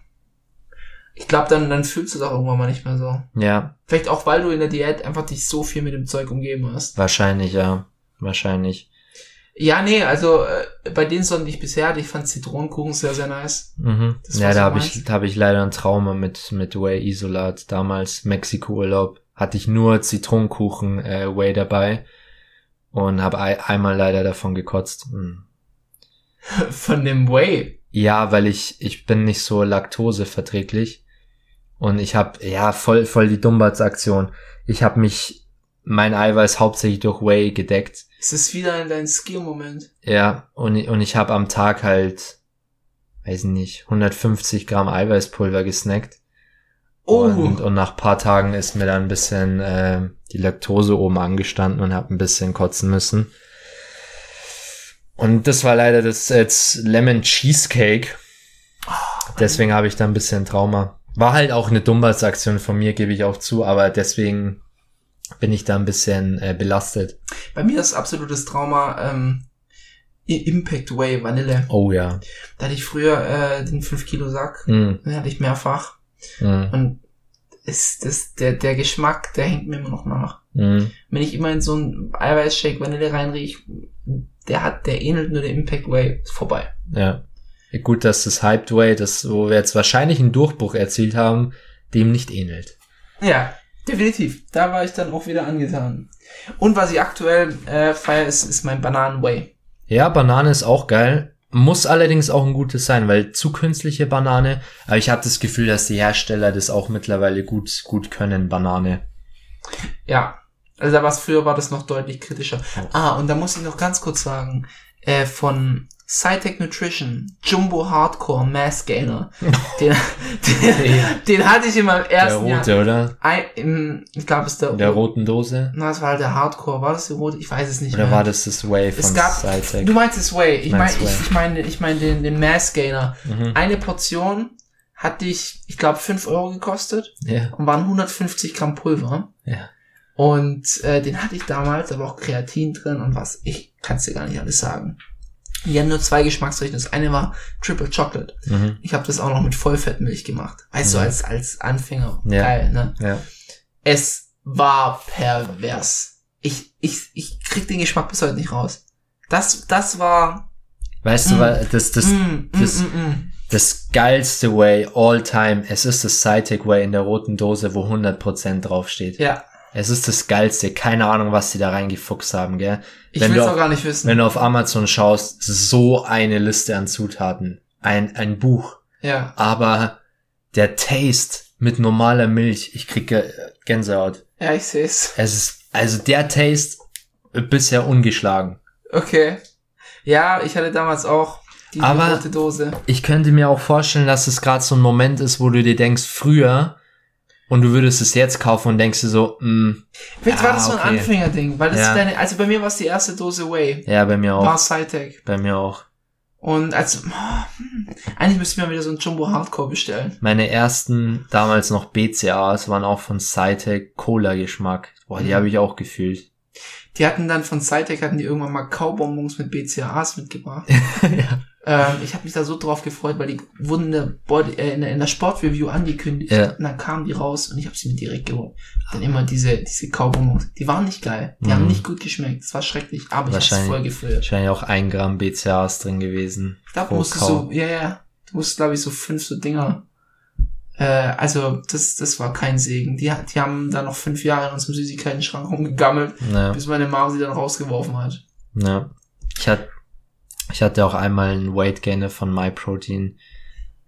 Ich glaube, dann, dann fühlst du es auch irgendwann mal nicht mehr so. Ja, Vielleicht auch, weil du in der Diät einfach dich so viel mit dem Zeug umgeben hast. wahrscheinlich, ja. Wahrscheinlich. Ja, nee, also äh, bei den Sorten, die ich bisher hatte, ich fand Zitronenkuchen sehr, sehr nice. Mhm. Das Ja, da habe ich, da hab ich leider ein Trauma mit, mit Whey Isolat. Damals Mexiko-Urlaub hatte ich nur Zitronenkuchen äh, Whey dabei und habe ei- einmal leider davon gekotzt. Mhm. Von dem Whey. Ja, weil ich, ich bin nicht so laktoseverträglich. Und ich habe ja, voll, voll die Dumbatz-Aktion. Ich habe mich, mein Eiweiß hauptsächlich durch Whey gedeckt. Es ist wieder in dein Skill-Moment. Ja, und, und ich habe am Tag halt, weiß nicht, 150 Gramm Eiweißpulver gesnackt. Oh, Und, und nach paar Tagen ist mir dann ein bisschen äh, die Laktose oben angestanden und habe ein bisschen kotzen müssen. Und das war leider das jetzt Lemon Cheesecake. Deswegen habe ich da ein bisschen Trauma. War halt auch eine Dummbats-Aktion von mir, gebe ich auch zu, aber deswegen bin ich da ein bisschen äh, belastet. bei mir ist absolutes Trauma ähm, Impact Whey Vanille. Oh ja. Da hatte ich früher äh, den 5 Kilo Sack. Mm, Den hatte ich mehrfach. mm, Und ist das, der, der Geschmack, der hängt mir immer noch nach. mm. Wenn ich immer in so einen Eiweißshake Vanille reinriech, der hat, der ähnelt nur der Impact Way. Ist vorbei. Ja. Gut, dass das Hyped Way, das, wo wir jetzt wahrscheinlich einen Durchbruch erzielt haben, dem nicht ähnelt. Ja, definitiv. Da war ich dann auch wieder angetan. Und was ich aktuell äh, feiere, ist, ist mein Bananen Way. Ja, Banane ist auch geil. Muss allerdings auch ein gutes sein, weil zu künstliche Banane, aber ich habe das Gefühl, dass die Hersteller das auch mittlerweile gut, gut können, Banane. Ja, also was früher war das noch deutlich kritischer. Ah, und da muss ich noch ganz kurz sagen, äh, von Cytec Nutrition, Jumbo Hardcore Mass Gainer. Den, den, den hatte ich in meinem Der ersten rote, Jahr. oder? Ein, im, ich glaube, es der, In der roten Dose? Na, es war halt der Hardcore. War das der rote? Ich weiß es nicht Oder mehr. war das das Way von es gab, Cytec? du meinst das Way. Ich meine, ich, ich meine, ich meine den, den Mass Gainer. Mhm. Eine Portion hat dich, ich glaube, 5 Euro gekostet Ja, und waren 150 Gramm Pulver. ja. Und äh, den hatte ich damals, aber auch Kreatin drin und was. Ich kann es dir gar nicht alles sagen. Die haben nur zwei Geschmacksrichtungen. Das eine war Triple Chocolate. Mhm. Ich habe das auch noch mit Vollfettmilch gemacht. Weißt du, Mhm. als, als Anfänger. Ja. Geil, ne? Ja. Es war pervers. Ich, ich, ich krieg den Geschmack bis heute nicht raus. Das, das war. Weißt du, Mm. weil das, das, mm, das- mm, mm, mm. das geilste Way all time, es ist das Cytec Way in der roten Dose, wo 100% draufsteht. Ja, Es ist das geilste. Keine Ahnung, was sie da reingefuchst haben, gell? ich Wenn will es du auch auf- gar nicht wissen. Wenn du auf Amazon schaust, so eine Liste an Zutaten. Ein, ein Buch. ja, Aber der Taste mit normaler Milch, ich krieg Gä- Gänsehaut. ja, ich sehe es. Es ist, also der Taste bisher ungeschlagen. Okay. Ja, ich hatte damals auch die Aber- rote Dose. Ich könnte mir auch vorstellen, dass es gerade so ein Moment ist, wo du dir denkst, früher, und du würdest es jetzt kaufen und denkst dir so, mh, Vielleicht Ja, war das so ein okay. Anfängerding, weil das Ja. ist deine, also bei mir war es die erste Dose Way. ja, bei mir War auch. Cytec. Bei mir auch. Und also, eigentlich müsste ich mir wieder so ein Jumbo Hardcore bestellen. Meine ersten, damals noch BCAs, waren auch von Cytec Cola-Geschmack. Boah, die Mhm. habe ich auch gefühlt. Die hatten dann von Cytec hatten die irgendwann mal Kaubonbons mit BCAAs mitgebracht. ja. Ähm, ich habe mich da so drauf gefreut, weil die wurden in der, Body, äh, in der, in der Sportreview angekündigt. Ja. Und dann kamen die raus und ich habe sie mir direkt geholt. Dann immer diese, diese Kaubonbons. Die waren nicht geil. Die Mhm. haben nicht gut geschmeckt. Das war schrecklich. Aber ich Wahrscheinlich. voll gefüllt. Wahrscheinlich auch ein Gramm BCAs drin gewesen. Du musst Kau. so, ja, ja, du musst, glaube ich, so fünf so Dinger. Äh, also, das, das war kein Segen. Die, die haben da noch fünf Jahre in unserem Süßigkeiten-Schrank rumgegammelt, Ja. bis meine Mom sie dann rausgeworfen hat. Ja. Ich hatte, ich hatte auch einmal einen Weight Gainer von MyProtein.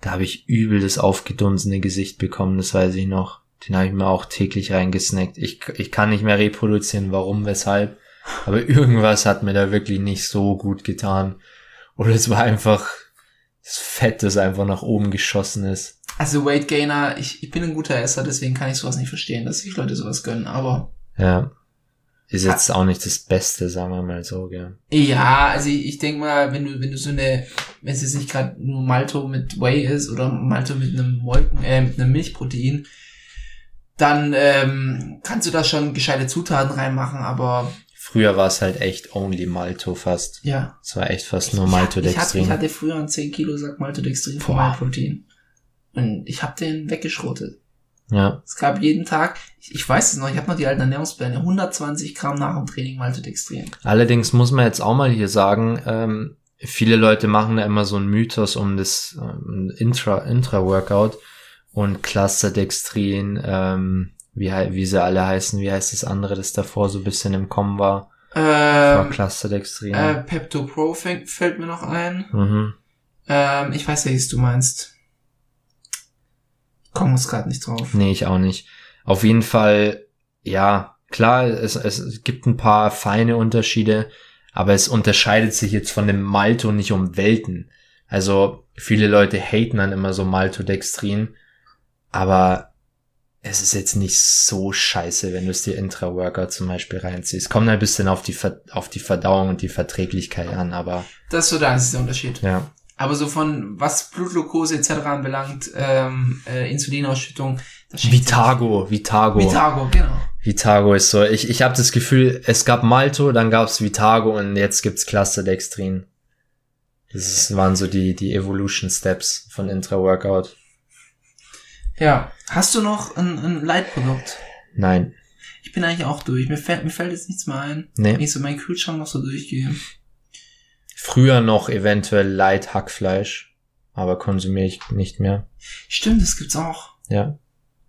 Da habe ich übel das aufgedunsene Gesicht bekommen, das weiß ich noch. Den habe ich mir auch täglich reingesnackt. Ich, ich kann nicht mehr reproduzieren, warum, weshalb. Aber irgendwas hat mir da wirklich nicht so gut getan. Oder es war einfach das Fett, das einfach nach oben geschossen ist. Also, Weight Gainer, ich, ich bin ein guter Esser, deswegen kann ich sowas nicht verstehen, dass sich Leute sowas gönnen, aber. Ja. Ist jetzt auch nicht das Beste, sagen wir mal so, gell. Ja, also ich, ich denke mal, wenn du, wenn du so eine, wenn es jetzt nicht gerade nur Malto mit Whey ist oder Malto mit einem Molken, äh, mit einem Milchprotein, dann ähm, kannst du da schon gescheite Zutaten reinmachen, aber Früher war es halt echt only Malto fast. ja. Es war echt fast nur Ich, hatte, Maltodextrin. ich hatte früher einen 10 Kilo Sack Maltodextrin von Boah. MyProtein. Und ich habe den weggeschrotet. Ja, Es gab jeden Tag, ich, ich weiß es noch, ich habe noch die alten Ernährungspläne, 120 Gramm nach dem Training Maltodextrin. allerdings muss man jetzt auch mal hier sagen, ähm, viele Leute machen da immer so einen Mythos um das ähm, Intra, Intra-Workout und Clusterdextrin, ähm, wie, wie sie alle heißen, wie heißt das andere, das davor so ein bisschen im Kommen war, Ähm, Clusterdextrin. äh, Pepto Pro fällt, fällt mir noch ein. mhm. Ähm, ich weiß, welches du meinst. Komme uns gerade nicht drauf. Nee, ich auch nicht. Auf jeden Fall, ja, klar, es, es gibt ein paar feine Unterschiede, aber es unterscheidet sich jetzt von dem Malto nicht um Welten. Also viele Leute haten dann immer so Maltodextrin, aber es ist jetzt nicht so scheiße, wenn du es dir Intra-Workout zum Beispiel reinziehst. Kommt ein bisschen auf die, Ver auf die Verdauung und die Verträglichkeit an, aber Das ist so der einzige Unterschied. ja. Aber so von was Blutglucose etc. anbelangt, ähm, äh, Insulinausschüttung, Vitago, Vitago. Vitago, genau. Vitago ist so. Ich, ich habe das Gefühl, es gab Malto, dann gab's Vitago und jetzt gibt's Clusterdextrin. Das ist, waren so die, die Evolution Steps von Intra-Workout. Ja. Hast du noch ein, ein Leitprodukt? Nein. Ich bin eigentlich auch durch. Mir fällt, mir fällt jetzt nichts mehr ein. Wenn Nee. ich so meinen Kühlschrank noch so durchgehe. Früher noch eventuell Light Hackfleisch, aber konsumiere ich nicht mehr. Stimmt, das gibt's auch. Ja.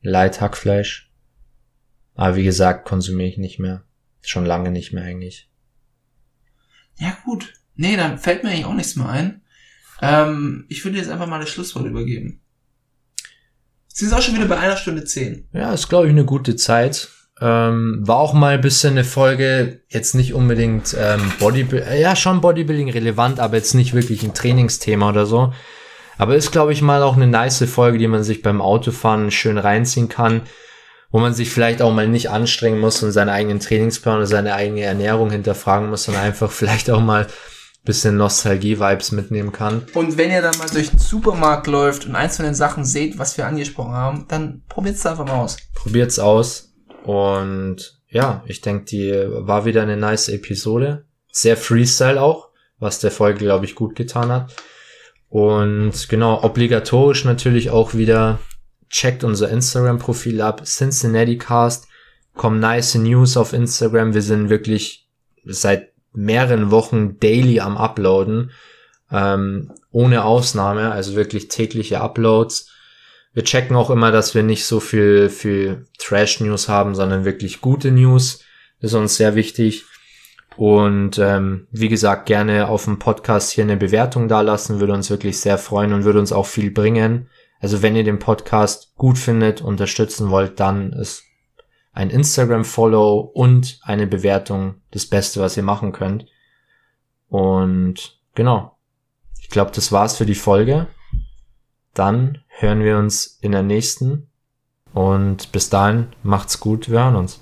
Light Hackfleisch. Aber wie gesagt, konsumiere ich nicht mehr. Schon lange nicht mehr eigentlich. Ja, gut. Nee, dann fällt mir eigentlich auch nichts mehr ein. Ähm, ich würde jetzt einfach mal das Schlusswort übergeben. Sie sind auch schon wieder bei einer Stunde zehn. Ja, ist glaube ich eine gute Zeit. Ähm, war auch mal ein bisschen eine Folge, jetzt nicht unbedingt ähm, Bodybuilding, äh, ja schon Bodybuilding relevant, aber jetzt nicht wirklich ein Trainingsthema oder so. Aber ist, glaube ich, mal auch eine nice Folge, die man sich beim Autofahren schön reinziehen kann, wo man sich vielleicht auch mal nicht anstrengen muss und seinen eigenen Trainingsplan oder seine eigene Ernährung hinterfragen muss, sondern einfach vielleicht auch mal bisschen Nostalgie-Vibes mitnehmen kann. Und wenn ihr dann mal durch den Supermarkt läuft und eins von den Sachen seht, was wir angesprochen haben, dann probiert's einfach mal aus. Probiert's aus. Und ja, ich denke, die war wieder eine nice Episode. Sehr Freestyle auch, was der Folge, glaube ich, gut getan hat. Und genau, obligatorisch natürlich auch wieder checkt unser Instagram-Profil ab. Cincinnati Cast. Kommen nice News auf Instagram. Wir sind wirklich seit mehreren Wochen daily am Uploaden. Ähm, ohne Ausnahme, also wirklich tägliche Uploads. Wir checken auch immer, dass wir nicht so viel, viel Trash-News haben, sondern wirklich gute News. Das ist uns sehr wichtig. Und ähm, wie gesagt, gerne auf dem Podcast hier eine Bewertung dalassen, würde uns wirklich sehr freuen und würde uns auch viel bringen. Also wenn ihr den Podcast gut findet, unterstützen wollt, dann ist ein Instagram-Follow und eine Bewertung das Beste, was ihr machen könnt. Und genau. Ich glaube, das war's für die Folge. Dann hören wir uns in der nächsten. Und bis dahin macht's gut, wir hören uns.